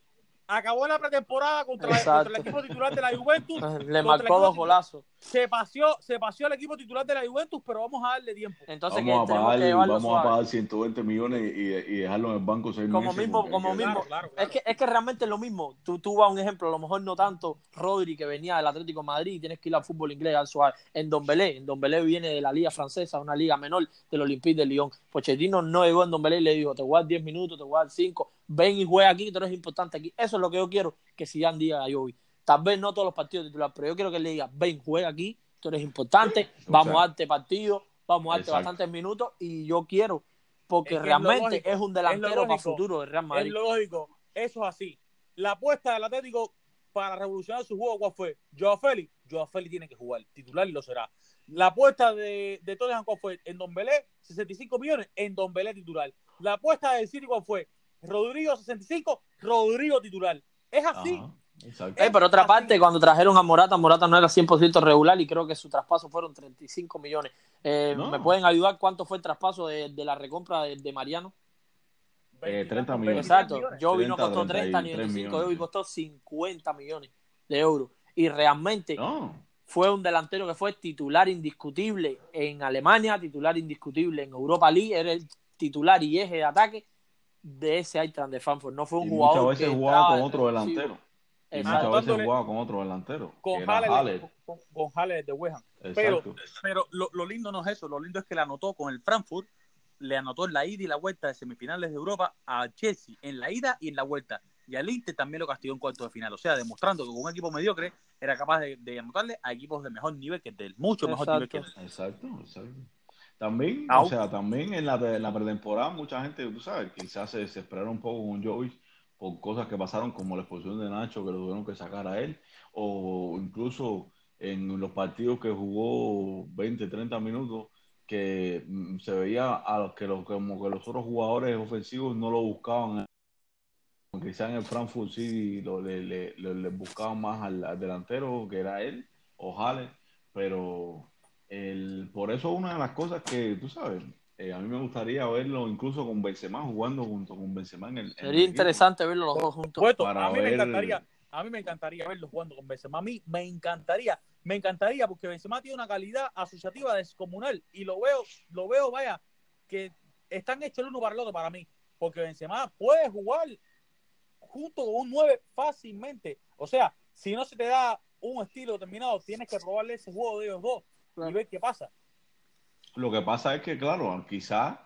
acabó la pretemporada contra, el equipo titular de la Juventus. Le marcó dos golazos. Se paseó, se paseó el equipo titular de la Juventus, pero vamos a darle tiempo. Entonces, vamos, a pagar, vamos a pagar 120 millones y, y, dejarlo en el banco seis como Mismo, como mismo, Es, que, es que realmente es lo mismo. Tú, tú vas a un ejemplo, a lo mejor no tanto Rodri, que venía del Atlético de Madrid, y tienes que ir al fútbol inglés, al suave. En Don Belé, en Don Belé viene de la liga francesa, una liga menor del Olympique de Lyon. Pochettino no llegó en Don Belé y le dijo, te voy a dar 10 minutos, te voy a dar 5, ven y juega aquí, tú eres importante aquí. Eso es lo que yo quiero que Zidane diga a Jovi. Tal vez no todos los partidos titulares, pero yo quiero que le diga, ven, juega aquí, tú eres importante, vamos a darte partido, vamos a darte bastantes minutos y yo quiero, porque realmente es, un delantero para futuro de Real Madrid. Es lógico, eso es así. La apuesta del Atlético para revolucionar su juego, ¿cuál fue? Joao Félix. Joao Félix tiene que jugar, titular y lo será. La apuesta de, de Tottenham, ¿cuál fue? En Don Belé, 65 millones, en Don Belé titular. La apuesta del City, ¿cuál fue? Rodrigo 65, Rodrigo titular. Es así. Eh, por otra parte, cuando trajeron a Morata, Morata no era 100% regular y creo que su traspaso fueron 35 millones. Eh, ¿Me pueden ayudar cuánto fue el traspaso de, la recompra de, Mariano? 30 eh, millones. Exacto. Yo no costó 30 ni 25, costó 50 millones de euros. Y realmente fue un delantero que fue titular indiscutible en Alemania, titular indiscutible en Europa League, era el titular y eje de ataque de ese Eintracht de Frankfurt. No fue un jugador. Muchas veces jugaba con otro delantero. muchas veces jugaba con otro delantero. Con Halle, con, Halle de West Pero, pero lo, lo, lindo no es eso. Lo lindo es que le anotó con el Frankfurt. Le anotó en la ida y la vuelta de semifinales de Europa a Chelsea en la ida y en la vuelta. Y al Inter también lo castigó en cuartos de final. O sea, demostrando que con un equipo mediocre era capaz de, de anotarle a equipos de mejor nivel que del mucho mejor nivel que él. Exacto, exacto. También, o sea, también en la, en la pretemporada mucha gente, tú sabes, quizás se desesperaron un poco con Jovic por cosas que pasaron como la expulsión de Nacho que lo tuvieron que sacar a él o incluso en los partidos que jugó 20, 30 minutos que mm, se veía a los que, los, como que los otros jugadores ofensivos no lo buscaban. Quizás en el Frankfurt sí lo, le, le, buscaban más al, al, delantero que era él o Jale pero el, por eso una de las cosas que, tú sabes, eh, a mí me gustaría verlo incluso con Benzema jugando junto con Benzema en el... Sería interesante verlo los dos juntos. a, mí me encantaría, a mí me encantaría verlo jugando con Benzema. A mí me encantaría, me encantaría porque Benzema tiene una calidad asociativa descomunal y lo veo, lo veo, vaya, que están hechos el uno para el otro para mí. Porque Benzema puede jugar junto con un 9 fácilmente. O sea, si no se te da un estilo determinado, tienes que probarle ese juego de ellos dos y ver qué pasa. Lo que pasa es que, claro, quizás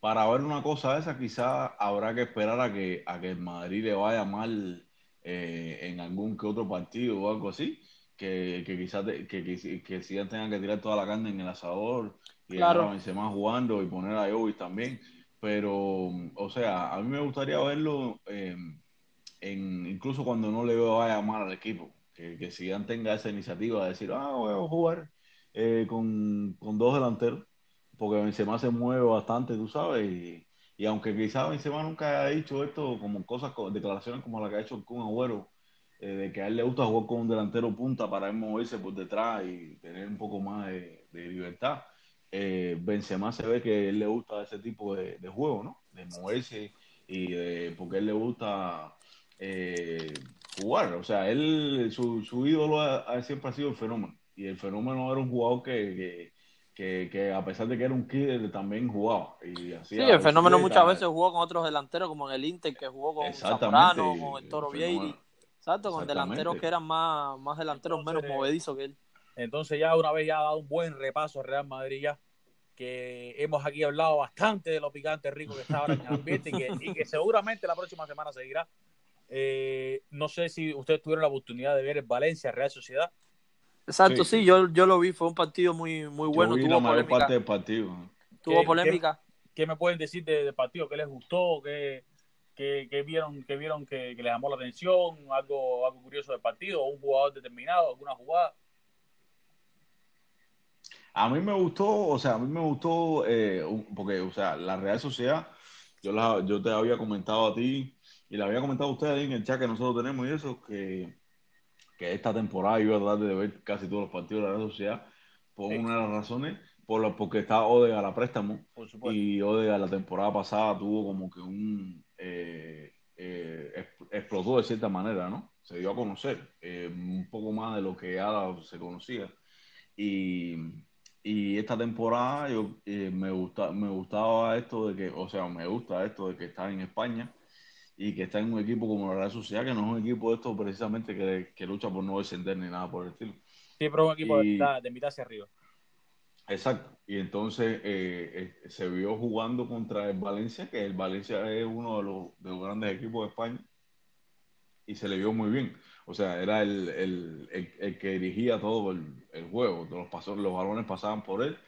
para ver una cosa de esa, quizás habrá que esperar a que, a que el Madrid le vaya mal eh, en algún que otro partido o algo así, que, que quizás que, que, que si ya tengan que tirar toda la carne en el asador y claro. a más jugando y poner a Jovis también. Pero, o sea, a mí me gustaría verlo eh, en, incluso cuando no le vaya mal al equipo, que, que si ya tenga esa iniciativa de decir, ah, voy a jugar eh, con, dos delanteros, porque Benzema se mueve bastante, tú sabes, y, y aunque quizás Benzema nunca haya dicho esto como cosas, declaraciones como la que ha hecho con Agüero, eh, de que a él le gusta jugar con un delantero punta para él moverse por detrás y tener un poco más de, libertad. Eh, Benzema se ve que él le gusta ese tipo de, juego, ¿no? De moverse y porque él le gusta eh, jugar. O sea, él, su, su ídolo siempre ha sido el fenómeno y el fenómeno era un jugador que, que, a pesar de que era un kid, también jugaba. Y sí, el fenómeno muchas veces jugó con otros delanteros, como en el Inter, que jugó con Zamorano, con el Toro Vieiri. Exacto, con delanteros que eran más, más delanteros menos movedizos que él. Entonces ya una vez ya ha dado un buen repaso a Real Madrid ya, que hemos aquí hablado bastante de lo picante rico que está ahora en el ambiente y que, y que seguramente la próxima semana seguirá. Eh, no sé si ustedes tuvieron la oportunidad de ver el Valencia Real Sociedad. Exacto, sí, yo, yo lo vi, fue un partido muy, muy bueno. tuvo la mayor parte del partido. Tuvo polémica. ¿Qué, me pueden decir del partido? ¿Qué les gustó? ¿Qué, que, vieron, que vieron que, les llamó la atención, algo, algo curioso del partido, un jugador determinado, alguna jugada. A mí me gustó, o sea, a mí me gustó, eh, porque, o sea, la Real Sociedad, yo, la, yo te había comentado a ti y le había comentado a ustedes en el chat que nosotros tenemos y eso, que, que esta temporada iba a tratar de ver casi todos los partidos de la Real Sociedad por una de las razones, por lo, porque está Odega a la préstamo y Odega la temporada pasada tuvo como que un... Eh, eh, explotó de cierta manera, ¿no? Se dio a conocer un poco más de lo que ahora se conocía. Y, y esta temporada yo, eh, me, gusta, me gustaba esto de que, o sea, me gusta esto de que está en España y que está en un equipo como la Real Sociedad, que no es un equipo de esto precisamente que, que lucha por no descender ni nada por el estilo. Sí, pero un equipo de, mitad, de, mitad, hacia arriba. Exacto. Y entonces eh, eh, se vio jugando contra el Valencia, que el Valencia es uno de los, de los grandes equipos de España, y se le vio muy bien. O sea, era el, el, el, que dirigía todo el, juego. Los, pasos, los balones pasaban por él.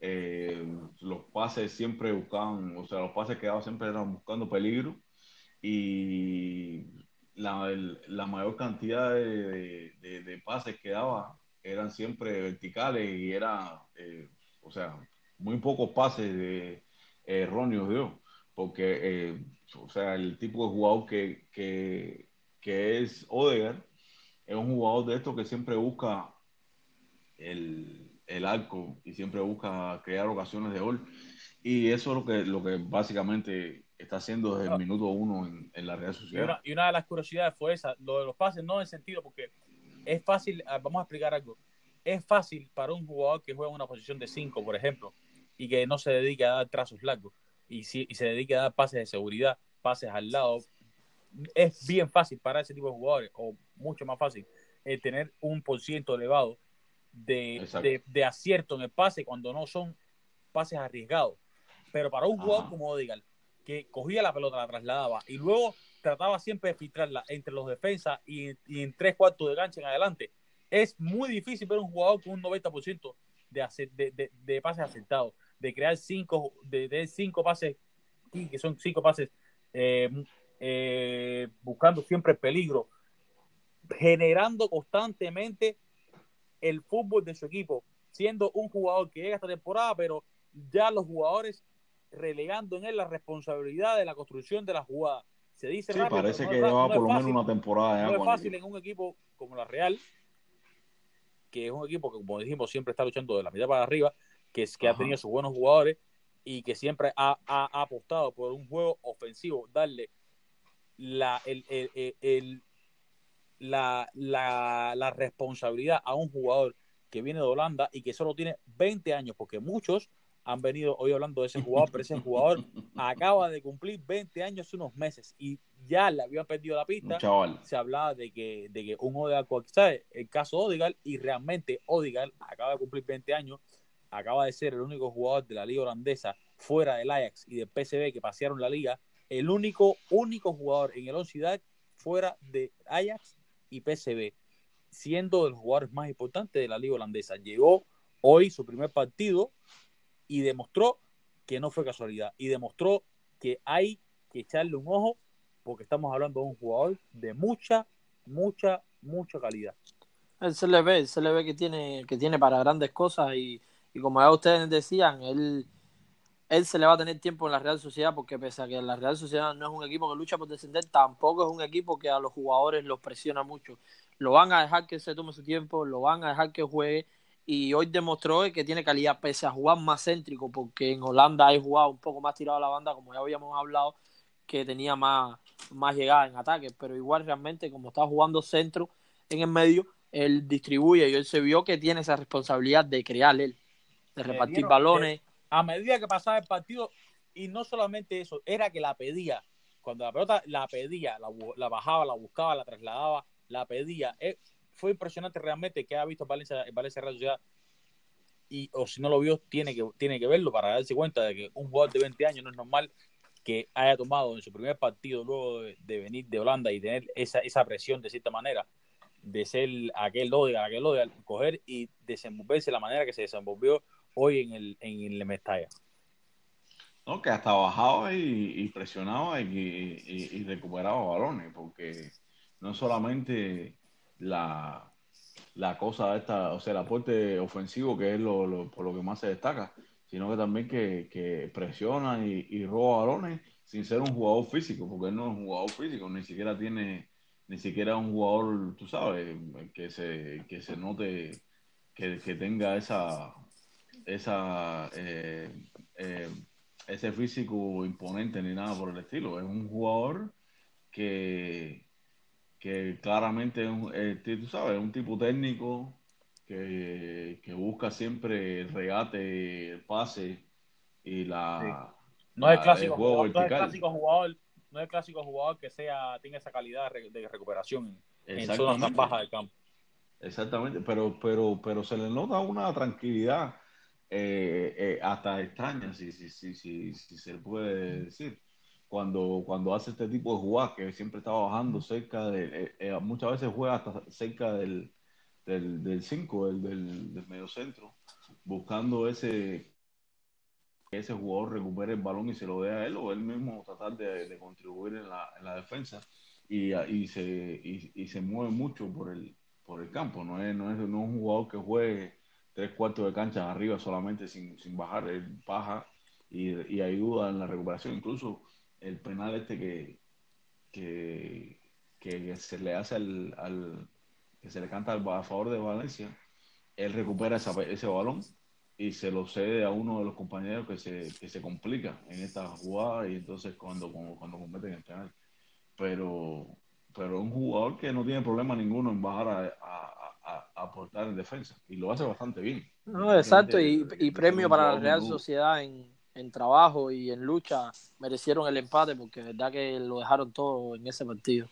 Eh, los pases siempre buscaban, o sea, los pases que daba siempre eran buscando peligro. Y la, la mayor cantidad de, de, pases que daba eran siempre verticales y era, eh, o sea, muy pocos pases de, erróneos dio. Porque, eh, o sea, el tipo de jugador que, que que es Odegaard, es un jugador de estos que siempre busca el, el, arco y siempre busca crear ocasiones de gol. Y eso es lo que, lo que básicamente está haciendo desde el minuto uno en, la Real Sociedad. Y una, de las curiosidades fue esa, lo de los pases, no en sentido, porque es fácil, ah, vamos a explicar algo, es fácil para un jugador que juega en una posición de 5, por ejemplo, y que no se dedique a dar trazos largos, y, si, y se dedique a dar pases de seguridad, pases al lado, es bien fácil para ese tipo de jugadores, o mucho más fácil, eh, tener un por ciento elevado de, de, acierto en el pase cuando no son pases arriesgados. Pero para un jugador como Odigal, que cogía la pelota, la trasladaba y luego trataba siempre de filtrarla entre los defensas y, en tres cuartos de gancha en adelante, es muy difícil ver un jugador con un 90% de, de, de, pases acertados, de crear cinco, de, cinco pases, que son cinco pases eh, eh, buscando siempre el peligro, generando constantemente el fútbol de su equipo, siendo un jugador que llega esta temporada, pero ya los jugadores relegando en él la responsabilidad de la construcción de la jugada. Se dice parece que lleva por lo menos una temporada. No es fácil en un equipo como la Real, que es un equipo que, como dijimos, siempre está luchando de la mitad para arriba, que, es, que ha tenido sus buenos jugadores y que siempre ha, ha apostado por un juego ofensivo, darle la, el, el, la, la, la, responsabilidad a un jugador que viene de Holanda y que solo tiene 20 años, porque muchos han venido hoy hablando de ese jugador, pero ese jugador acaba de cumplir 20 años hace unos meses y ya le habían perdido la pista. Se hablaba de que, de que un Odegaard, ¿sabes? El caso Odegaard, y realmente Odegaard acaba de cumplir 20 años, acaba de ser el único jugador de la liga holandesa fuera del Ajax y del PSV que pasearon la liga el único, único jugador en el Once fuera de Ajax y PSV, siendo de los jugadores más importantes de la liga holandesa. Llegó hoy su primer partido y demostró que no fue casualidad y demostró que hay que echarle un ojo porque estamos hablando de un jugador de mucha, mucha, mucha calidad. Él se le ve, se le ve que tiene, que tiene para grandes cosas y, y como ya ustedes decían, él él se le va a tener tiempo en la Real Sociedad porque pese a que la Real Sociedad no es un equipo que lucha por descender, tampoco es un equipo que a los jugadores los presiona mucho. Lo van a dejar que se tome su tiempo, lo van a dejar que juegue y hoy demostró que tiene calidad pese a jugar más céntrico porque en Holanda hay jugado un poco más tirado a la banda como ya habíamos hablado que tenía más, más llegada en ataque, pero igual realmente como está jugando centro en el medio, él distribuye y él se vio que tiene esa responsabilidad de crear él, de repartir balones a medida que pasaba el partido, y no solamente eso, era que la pedía. Cuando la pelota la pedía, la, bajaba, la buscaba, la trasladaba, la pedía. Eh, fue impresionante realmente que ha visto Valencia, Valencia Real Sociedad. Y, o si no lo vio, tiene que, tiene que verlo para darse cuenta de que un jugador de 20 años no es normal que haya tomado en su primer partido luego de, venir de Holanda y tener esa, esa presión de cierta manera de ser aquel Odegaard, aquel Odegaard, coger y desenvolverse de la manera que se desenvolvió hoy en el, en el Mestalla. No, que hasta bajaba y, presionaba y, recuperaba balones, porque no solamente la, la cosa esta, o sea, el aporte ofensivo, que es lo, por lo que más se destaca, sino que también que, presiona y, roba balones sin ser un jugador físico, porque él no es un jugador físico, ni siquiera tiene, ni siquiera un jugador, tú sabes, que se, que se note que, tenga esa, esa eh, eh, ese físico imponente ni nada por el estilo. Es un jugador que, que claramente es un, eh, tú sabes, un tipo técnico que, busca siempre el regate, el pase y la. No, es clásico, jugador, no es clásico jugador, no es clásico jugador que sea, tenga esa calidad de recuperación en zonas más bajas del campo. Exactamente, pero, pero, pero se le nota una tranquilidad eh, eh, hasta extraña, si, si, si, si, se puede decir. Cuando, cuando hace este tipo de jugadas, que siempre está bajando cerca de. Eh, muchas veces juega hasta cerca del 5, del, cinco, del, del, medio centro, buscando ese que ese jugador recupere el balón y se lo dé a él o él mismo tratar de, contribuir en la, en la, defensa y, y se, y, se mueve mucho por el, por el campo. No es, no es, no es un jugador que juegue tres cuartos de cancha arriba solamente sin, sin bajar, él baja y, y, ayuda en la recuperación. Incluso el penal este que, que, que se le hace al, al, que se le canta al, a favor de Valencia, él recupera ese balón y se lo cede a uno de los compañeros que se, que se complica en esta jugada y entonces cuando, cuando, cuando cometen el penal. Pero, pero un jugador que no tiene problema ninguno en bajar a aportar en defensa y lo hace bastante bien. No, exacto, y, y premio para la Real Sociedad en, en, trabajo y en lucha merecieron el empate porque es verdad que lo dejaron todo en ese partido.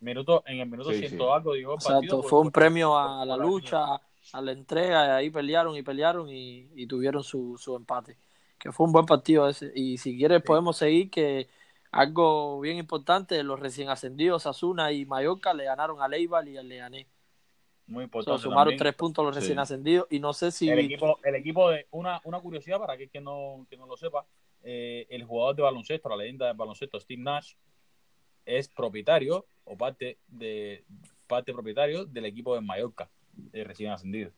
Minuto, en el minuto ciento algo digo Exacto, fue un premio a la lucha, a la entrega, y ahí pelearon y pelearon y, y tuvieron su, su empate. Que fue un buen partido ese. Y si quieres podemos seguir que algo bien importante, los recién ascendidos Asuna y Mallorca le ganaron a Leibal y al Leganés. Muy importante. sumaron tres puntos los recién ascendidos y no sé si. El equipo, el equipo de. Una, una curiosidad para que, que, no, que no lo sepa: eh, el jugador de baloncesto, la leyenda de baloncesto, Steve Nash, es propietario o parte de parte propietario del equipo de Mallorca, de recién ascendido.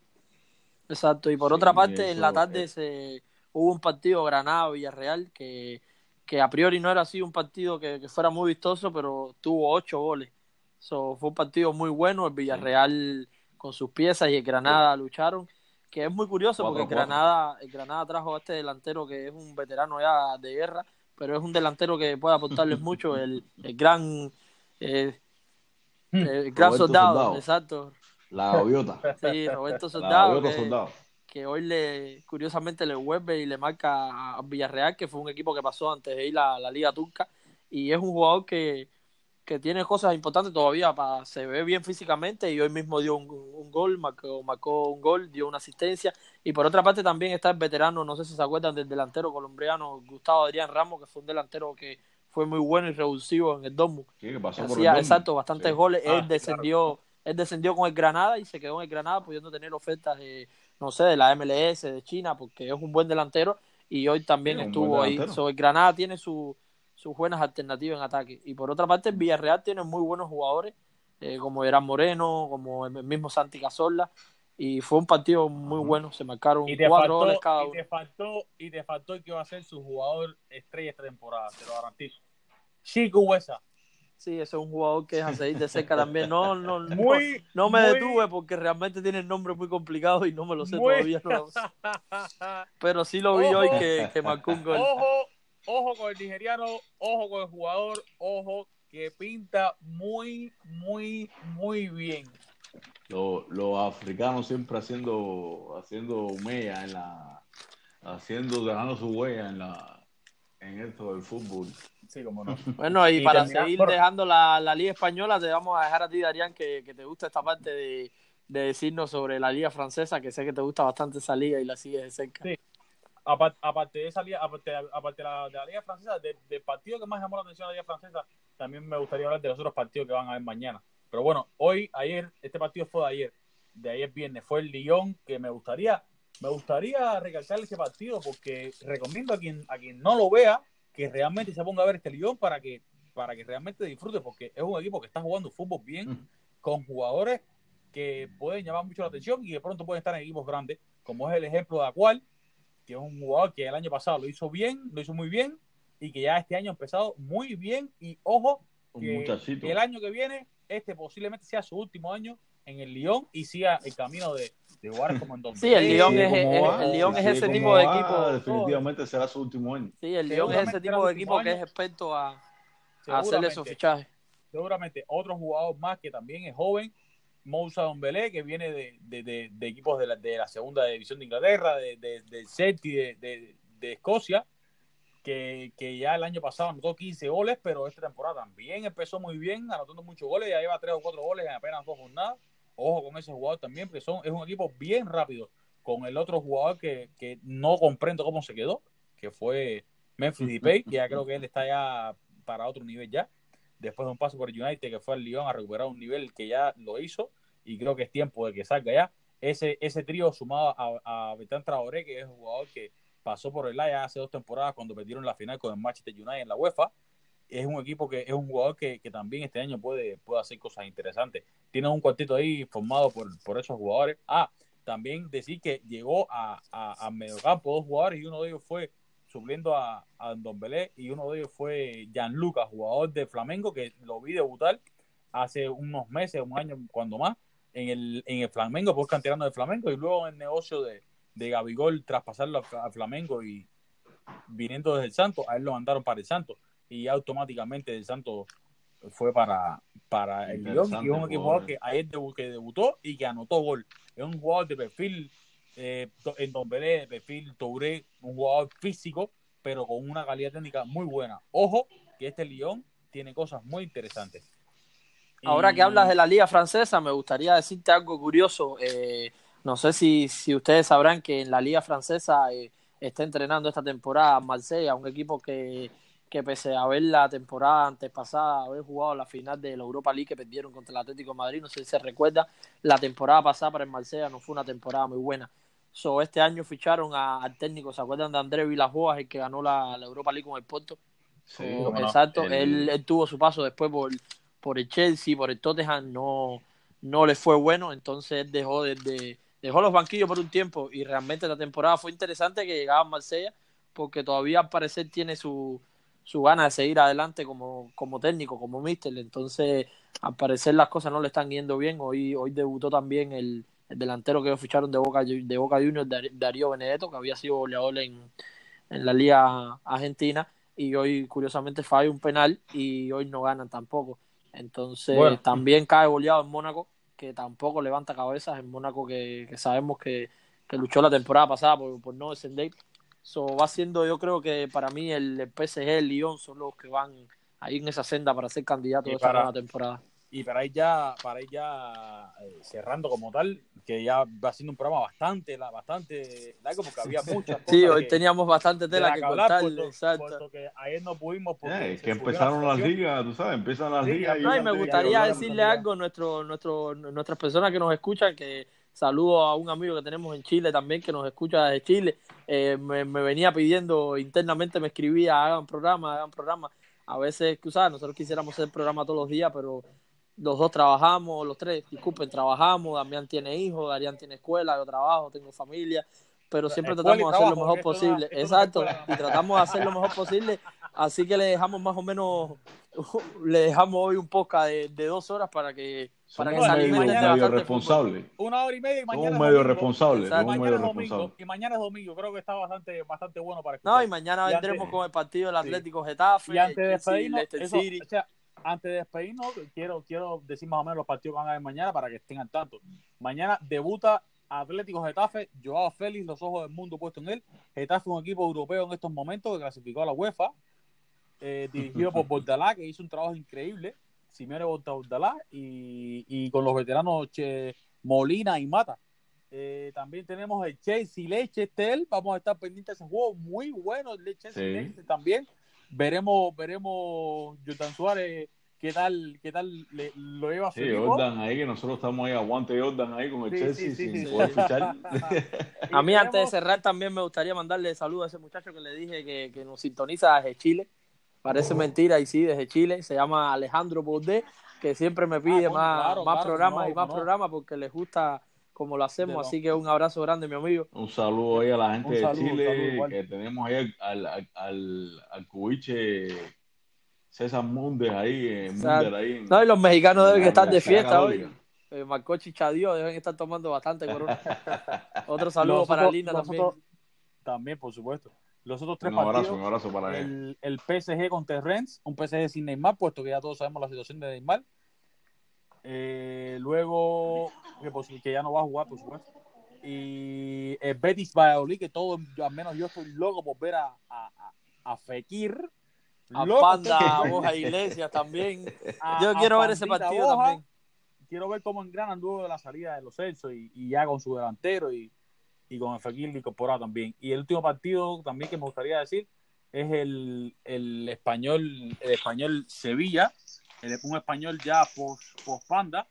Exacto, y por otra parte, en la tarde se, hubo un partido Granada-Villarreal que, que a priori no era así un partido que, que fuera muy vistoso, pero tuvo ocho goles. So, fue un partido muy bueno. El Villarreal con sus piezas y el Granada lucharon, que es muy curioso porque el Granada, el Granada trajo a este delantero que es un veterano ya de guerra, pero es un delantero que puede aportarles mucho, el, el gran eh, hmm. el gran soldado, exacto. La gaviota. Sí, Roberto Soldado. que, que, hoy le, curiosamente le vuelve y le marca a Villarreal, que fue un equipo que pasó antes de ir a la Liga Turca, y es un jugador que, que tiene cosas importantes todavía, para, se ve bien físicamente y hoy mismo dio un, gol, marcó, marcó, un gol, dio una asistencia. Y por otra parte también está el veterano, no sé si se acuerdan del delantero colombiano Gustavo Adrián Ramos, que fue un delantero que fue muy bueno y revulsivo en el Dortmund. Sí, que pasó Hacía, exacto, bastantes goles, él ah, descendió, él descendió con el Granada y se quedó en el Granada pudiendo tener ofertas de, no sé, de la MLS, de China, porque es un buen delantero. Y hoy también estuvo ahí. So, el Granada tiene su sus buenas alternativas en ataque. Y por otra parte, el Villarreal tiene muy buenos jugadores, eh, como Eran Moreno, como el mismo Santi Cazorla, y fue un partido muy bueno, se marcaron cuatro goles cada uno. Y te faltó, y te faltó el que va a ser su jugador estrella esta temporada, te lo garantizo. Chico Huesa. Sí, ese es un jugador que es a seguir de cerca también. No, no, muy, no, me detuve porque realmente tiene el nombre muy complicado y no me lo sé todavía. Pero sí lo vi hoy que, que marcó un gol. Ojo, ojo con el nigeriano, ojo con el jugador, ojo que pinta muy, muy, muy bien. Los, africanos siempre haciendo, haciendo huella en la, haciendo, dejando su huella en la, en esto del fútbol. Sí, como no. Bueno, y, para seguir dejando la, la, Liga Española, te vamos a dejar a ti, Darían, que, que te gusta esta parte de, de, decirnos sobre la Liga Francesa, que sé que te gusta bastante esa liga y la sigues de cerca. Sí aparte, de esa liga, aparte, de la, de la liga francesa, del partido que más llamó la atención de la liga francesa, también me gustaría hablar de los otros partidos que van a haber mañana. Pero bueno, hoy, ayer, este partido fue de ayer, de ayer viernes, fue el Lyon, que me gustaría me gustaría recalcar ese partido porque recomiendo a quien, a quien no lo vea que realmente se ponga a ver este Lyon para que, para que realmente disfrute, porque es un equipo que está jugando fútbol bien, con jugadores que pueden llamar mucho la atención y de pronto pueden estar en equipos grandes, como es el ejemplo de Acual, que es un jugador que el año pasado lo hizo bien, lo hizo muy bien, y que ya este año ha empezado muy bien, y ojo, que el año que viene, este posiblemente sea su último año en el Lyon y siga el camino de, de jugar como en Sí, el Lyon es, el, Lyon es ese tipo de equipo. Definitivamente será su último año. Sí, el Lyon es ese tipo de equipo que es experto a, a hacerle esos fichajes. Seguramente otro jugador más que también es joven, Moussa Dombele, que viene de, de, de, equipos de la, de la, segunda división de Inglaterra, de, de, Celtic, de, Escocia, que, que, ya el año pasado anotó 15 goles, pero esta temporada también empezó muy bien, anotando muchos goles, ya lleva 3 o 4 goles en apenas dos jornadas. Ojo con ese jugador también, porque son, es un equipo bien rápido. Con el otro jugador que, que no comprendo cómo se quedó, que fue Memphis Depay, que ya creo que él está ya para otro nivel ya. Después de un paso por United, que fue al Lyon a recuperar un nivel que ya lo hizo, y creo que es tiempo de que salga ya. Ese, ese trío sumado a, a Bertrand Traoré, que es un jugador que pasó por el Ajax hace dos temporadas cuando perdieron la final con el Manchester United en la UEFA, es un equipo que es un jugador que, que, también este año puede, puede hacer cosas interesantes. Tiene un cuartito ahí formado por, por esos jugadores. Ah, también decir que llegó a, a, a mediocampo dos jugadores y uno de ellos fue supliendo a, a Don Belé y uno de ellos fue Gianluca, jugador de Flamengo, que lo vi debutar hace unos meses, un año, cuando más, en el, en el Flamengo, pues canterano de Flamengo y luego en el negocio de, de Gabigol traspasarlo a, Flamengo y viniendo desde el Santo, a él lo mandaron para el Santo y automáticamente el Santo fue para, para el Lyon y es un jugador que ayer que debutó y que anotó gol. Es un jugador de perfil eh, en Don Belé, de perfil Touré, un jugador físico, pero con una calidad técnica muy buena. Ojo que este Lyon tiene cosas muy interesantes. Ahora que hablas de la liga francesa, me gustaría decirte algo curioso. Eh, no sé si, si ustedes sabrán que en la liga francesa eh, está entrenando esta temporada Marsella, un equipo que que pese a ver la temporada antes pasada, haber jugado la final de la Europa League que perdieron contra el Atlético de Madrid, no sé si se recuerda, la temporada pasada para el Marsella no fue una temporada muy buena. So, este año ficharon al técnico, ¿se acuerdan de André Villajoas, el que ganó la, Europa League con el Porto? Sí, exacto, él, tuvo su paso después por, por el Chelsea, por el Tottenham, no, no le fue bueno, entonces dejó, de, dejó los banquillos por un tiempo y realmente la temporada fue interesante que llegaba a Marsella porque todavía al parecer tiene su, su gana de seguir adelante como, como técnico, como míster. Entonces, al parecer las cosas no le están yendo bien. Hoy, hoy debutó también el, delantero que ellos ficharon de Boca, de Boca Juniors, Darío Benedetto, que había sido goleador en, en la Liga Argentina. Y hoy, curiosamente, falla un penal y hoy no ganan tampoco. Entonces, también cae goleado en Mónaco, que tampoco levanta cabezas. En Mónaco, que, que sabemos que, que luchó la temporada pasada por, por no descender So, va siendo, yo creo que para mí el PSG, el Lyon son los que van ahí en esa senda para ser candidatos de esta nueva temporada. Y para ir ya, para ir ya eh, cerrando como tal, que ya va siendo un programa bastante, bastante largo porque había muchas cosas. Sí, hoy teníamos bastante tela que, contar. exacto. que ayer no pudimos. Porque que empezaron las ligas, tú sabes, empiezan las ligas. y me gustaría decirle algo a nuestro, nuestro, nuestras personas que nos escuchan que Saludo a un amigo que tenemos en Chile también que nos escucha desde Chile. Eh, me, venía pidiendo internamente, me escribía, hagan programa, hagan programa. A veces, que nosotros quisiéramos hacer programa todos los días, pero los dos trabajamos, los tres, disculpen, trabajamos. Damián tiene hijos, Darían tiene escuela, yo trabajo, tengo familia, pero siempre tratamos de hacer lo mejor posible. Exacto, y tratamos de hacer lo mejor posible. Así que le dejamos más o menos, le dejamos hoy un podcast de, de dos horas para que para que medio, medio responsable. Una hora y media y mañana. Un medio responsable. mañana es domingo. Y mañana es domingo. Creo que está bastante, bastante bueno para escuchar. No, y mañana vendremos con el partido del Atlético Getafe. Y antes de despedirnos, antes de despedirnos, quiero, quiero decir más o menos los partidos que van a haber mañana para que estén al tanto. Mañana debuta Atlético Getafe, Joao Félix, los ojos del mundo puesto en él. Getafe es un equipo europeo en estos momentos que clasificó a la UEFA, eh, dirigido por Bordalá, que hizo un trabajo increíble. Simeone Bordalá y, y con los veteranos Molina y Mata. Eh, también tenemos el Chelsea Leicester. Vamos a estar pendientes de ese juego muy bueno. El Chelsea también. Veremos, veremos Jordan Suárez ¿Qué tal, qué tal le, lo lleva a Sí, Jordan ahí, que nosotros estamos ahí, aguante Jordan ahí con el Chelsea sin poder fichar. a mí, antes de cerrar, también me gustaría mandarle saludos a ese muchacho que le dije que, que nos sintoniza desde Chile. Parece mentira, y sí, desde Chile. Se llama Alejandro Baudet, que siempre me pide ah, más, más programas y más programas porque les gusta como lo hacemos. Así que un abrazo grande, mi amigo. Un saludo ahí a la gente de Chile, que tenemos ahí al, al, al, al cubiche César Mundes ahí, en ahí. no, y los mexicanos deben estar de fiesta hoy. Eh, Marco Chichadío deben estar tomando bastante corona. Otro saludo para Lina también. también, por supuesto. Los otros tres un abrazo, un abrazo para el, el PSG contra Rennes, un PSG sin Neymar, puesto que ya todos sabemos la situación de Neymar. Eh, luego, que, que, ya no va a jugar, por supuesto. Y el Betis Valladolid, que todo, al menos yo estoy loco por ver a, a, a Fekir a Panda, a Boja Iglesias también. Yo quiero ver ese partido también. Quiero ver cómo engranan luego de la salida de los Celsos y, ya con su delantero y, con el Fekir incorporado también. Y el último partido también que me gustaría decir es el, el español el español Sevilla, un español ya post, post Panda,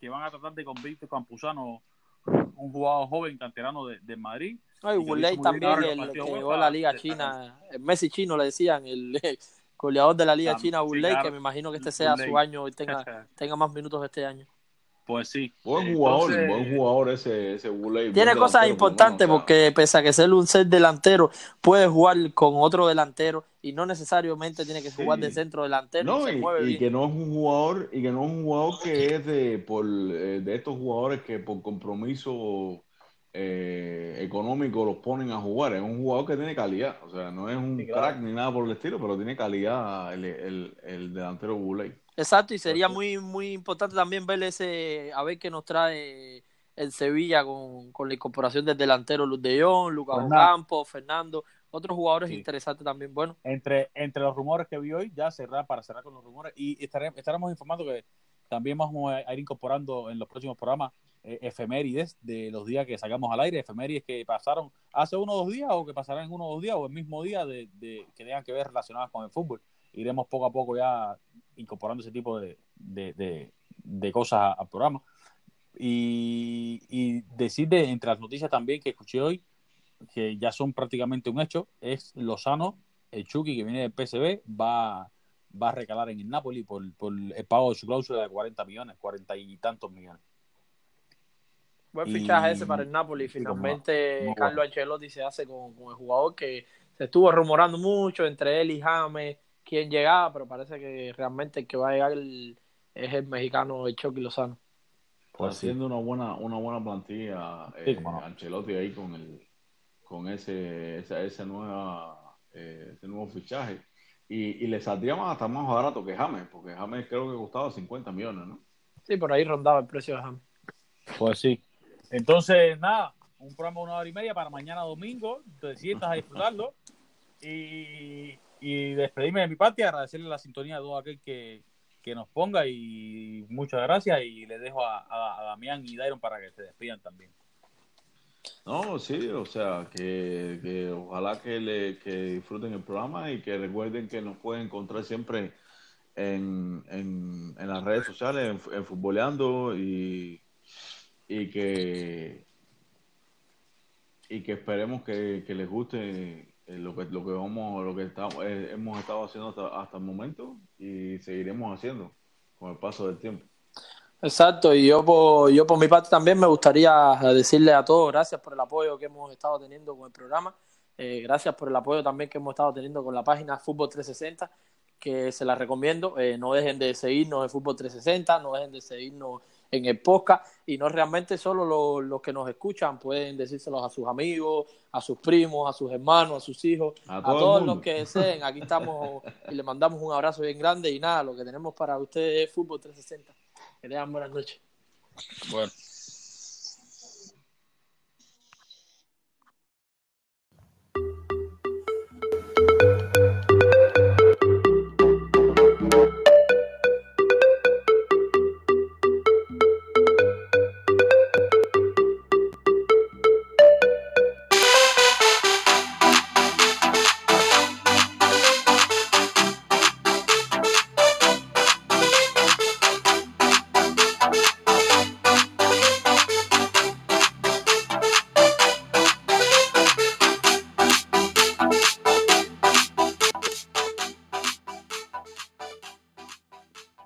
que van a tratar de convertir Campuzano, un jugador joven canterano de, de Madrid, no, y también, el que llegó a la Liga China, el Messi chino le decían, el goleador de la Liga China, Wulei, que me imagino que este sea su año y tenga, tenga más minutos este año. Pues sí. Buen jugador, buen jugador ese, ese Tiene cosas importantes porque pese a que ser un ser delantero, puede jugar con otro delantero y no necesariamente tiene que jugar de centro delantero. No, y, que no es un jugador, y que no es un jugador que es de, por, eh, de estos jugadores que por compromiso eh, económico los ponen a jugar. Es un jugador que tiene calidad. O sea, no es un crack ni nada por el estilo, pero tiene calidad el, el, el delantero Buley. Exacto, y sería muy muy importante también ver ese, a ver qué nos trae el Sevilla con, con la incorporación del delantero Luz de Jong, Lucas Campos, Fernando, otros jugadores interesantes también. Bueno, entre, entre los rumores que vi hoy, ya cerrar para cerrar con los rumores, y estaremos informando que también vamos a ir incorporando en los próximos programas eh, efemérides de los días que sacamos al aire, efemérides que pasaron hace uno o dos días o que pasarán en uno o dos días o el mismo día de, que tengan que ver relacionadas con el fútbol. Iremos poco a poco ya incorporando ese tipo de, de, cosas al programa. Y, y decir de, entre las noticias también que escuché hoy, que ya son prácticamente un hecho, es Lozano, el Chucky que viene del PSB, va, va a recalar en el Napoli por, por el pago de su cláusula de 40 millones, 40 y tantos millones. Buen fichaje ese para el Napoli. Finalmente, Carlos Ancelotti se hace con, el jugador que se estuvo rumorando mucho entre él y James quién llegaba, pero parece que realmente el que va a llegar es el mexicano el Chucky Lozano. Pues haciendo una buena una buena plantilla eh, Ancelotti ahí con el con ese ese, ese nueva eh, ese nuevo fichaje y, y le saldría más, hasta más barato que James porque James creo que costaba 50 millones ¿no? Sí, por ahí rondaba el precio de James. Pues sí, entonces, nada, un programa de una hora y media para mañana domingo. Te sientas a disfrutarlo. Y, y despedirme de mi parte, agradecerle la sintonía a todo aquel que, nos ponga. Y muchas gracias. Y le dejo a, Damián y Dairon para que se despidan también. No, sí, o sea, que, ojalá que, le, que disfruten el programa y que recuerden que nos pueden encontrar siempre en, en, en las redes sociales, en, en Futboleando y y que y que esperemos que, les guste eh, lo que lo que vamos lo que estamos, eh, hemos estado haciendo hasta, hasta el momento y seguiremos haciendo con el paso del tiempo. Exacto, y yo por, yo por mi parte también me gustaría decirle a todos gracias por el apoyo que hemos estado teniendo con el programa, eh, gracias por el apoyo también que hemos estado teniendo con la página Fútbol 360, que se la recomiendo, no dejen de seguirnos en Fútbol 360, no dejen de seguirnos en el podcast y no realmente solo los, que nos escuchan pueden decírselos a sus amigos, a sus primos, a sus hermanos, a sus hijos, a, todos los que deseen. Aquí estamos y le mandamos un abrazo bien grande y nada, lo que tenemos para ustedes es Fútbol 360. Que tengan buenas noches. Bueno.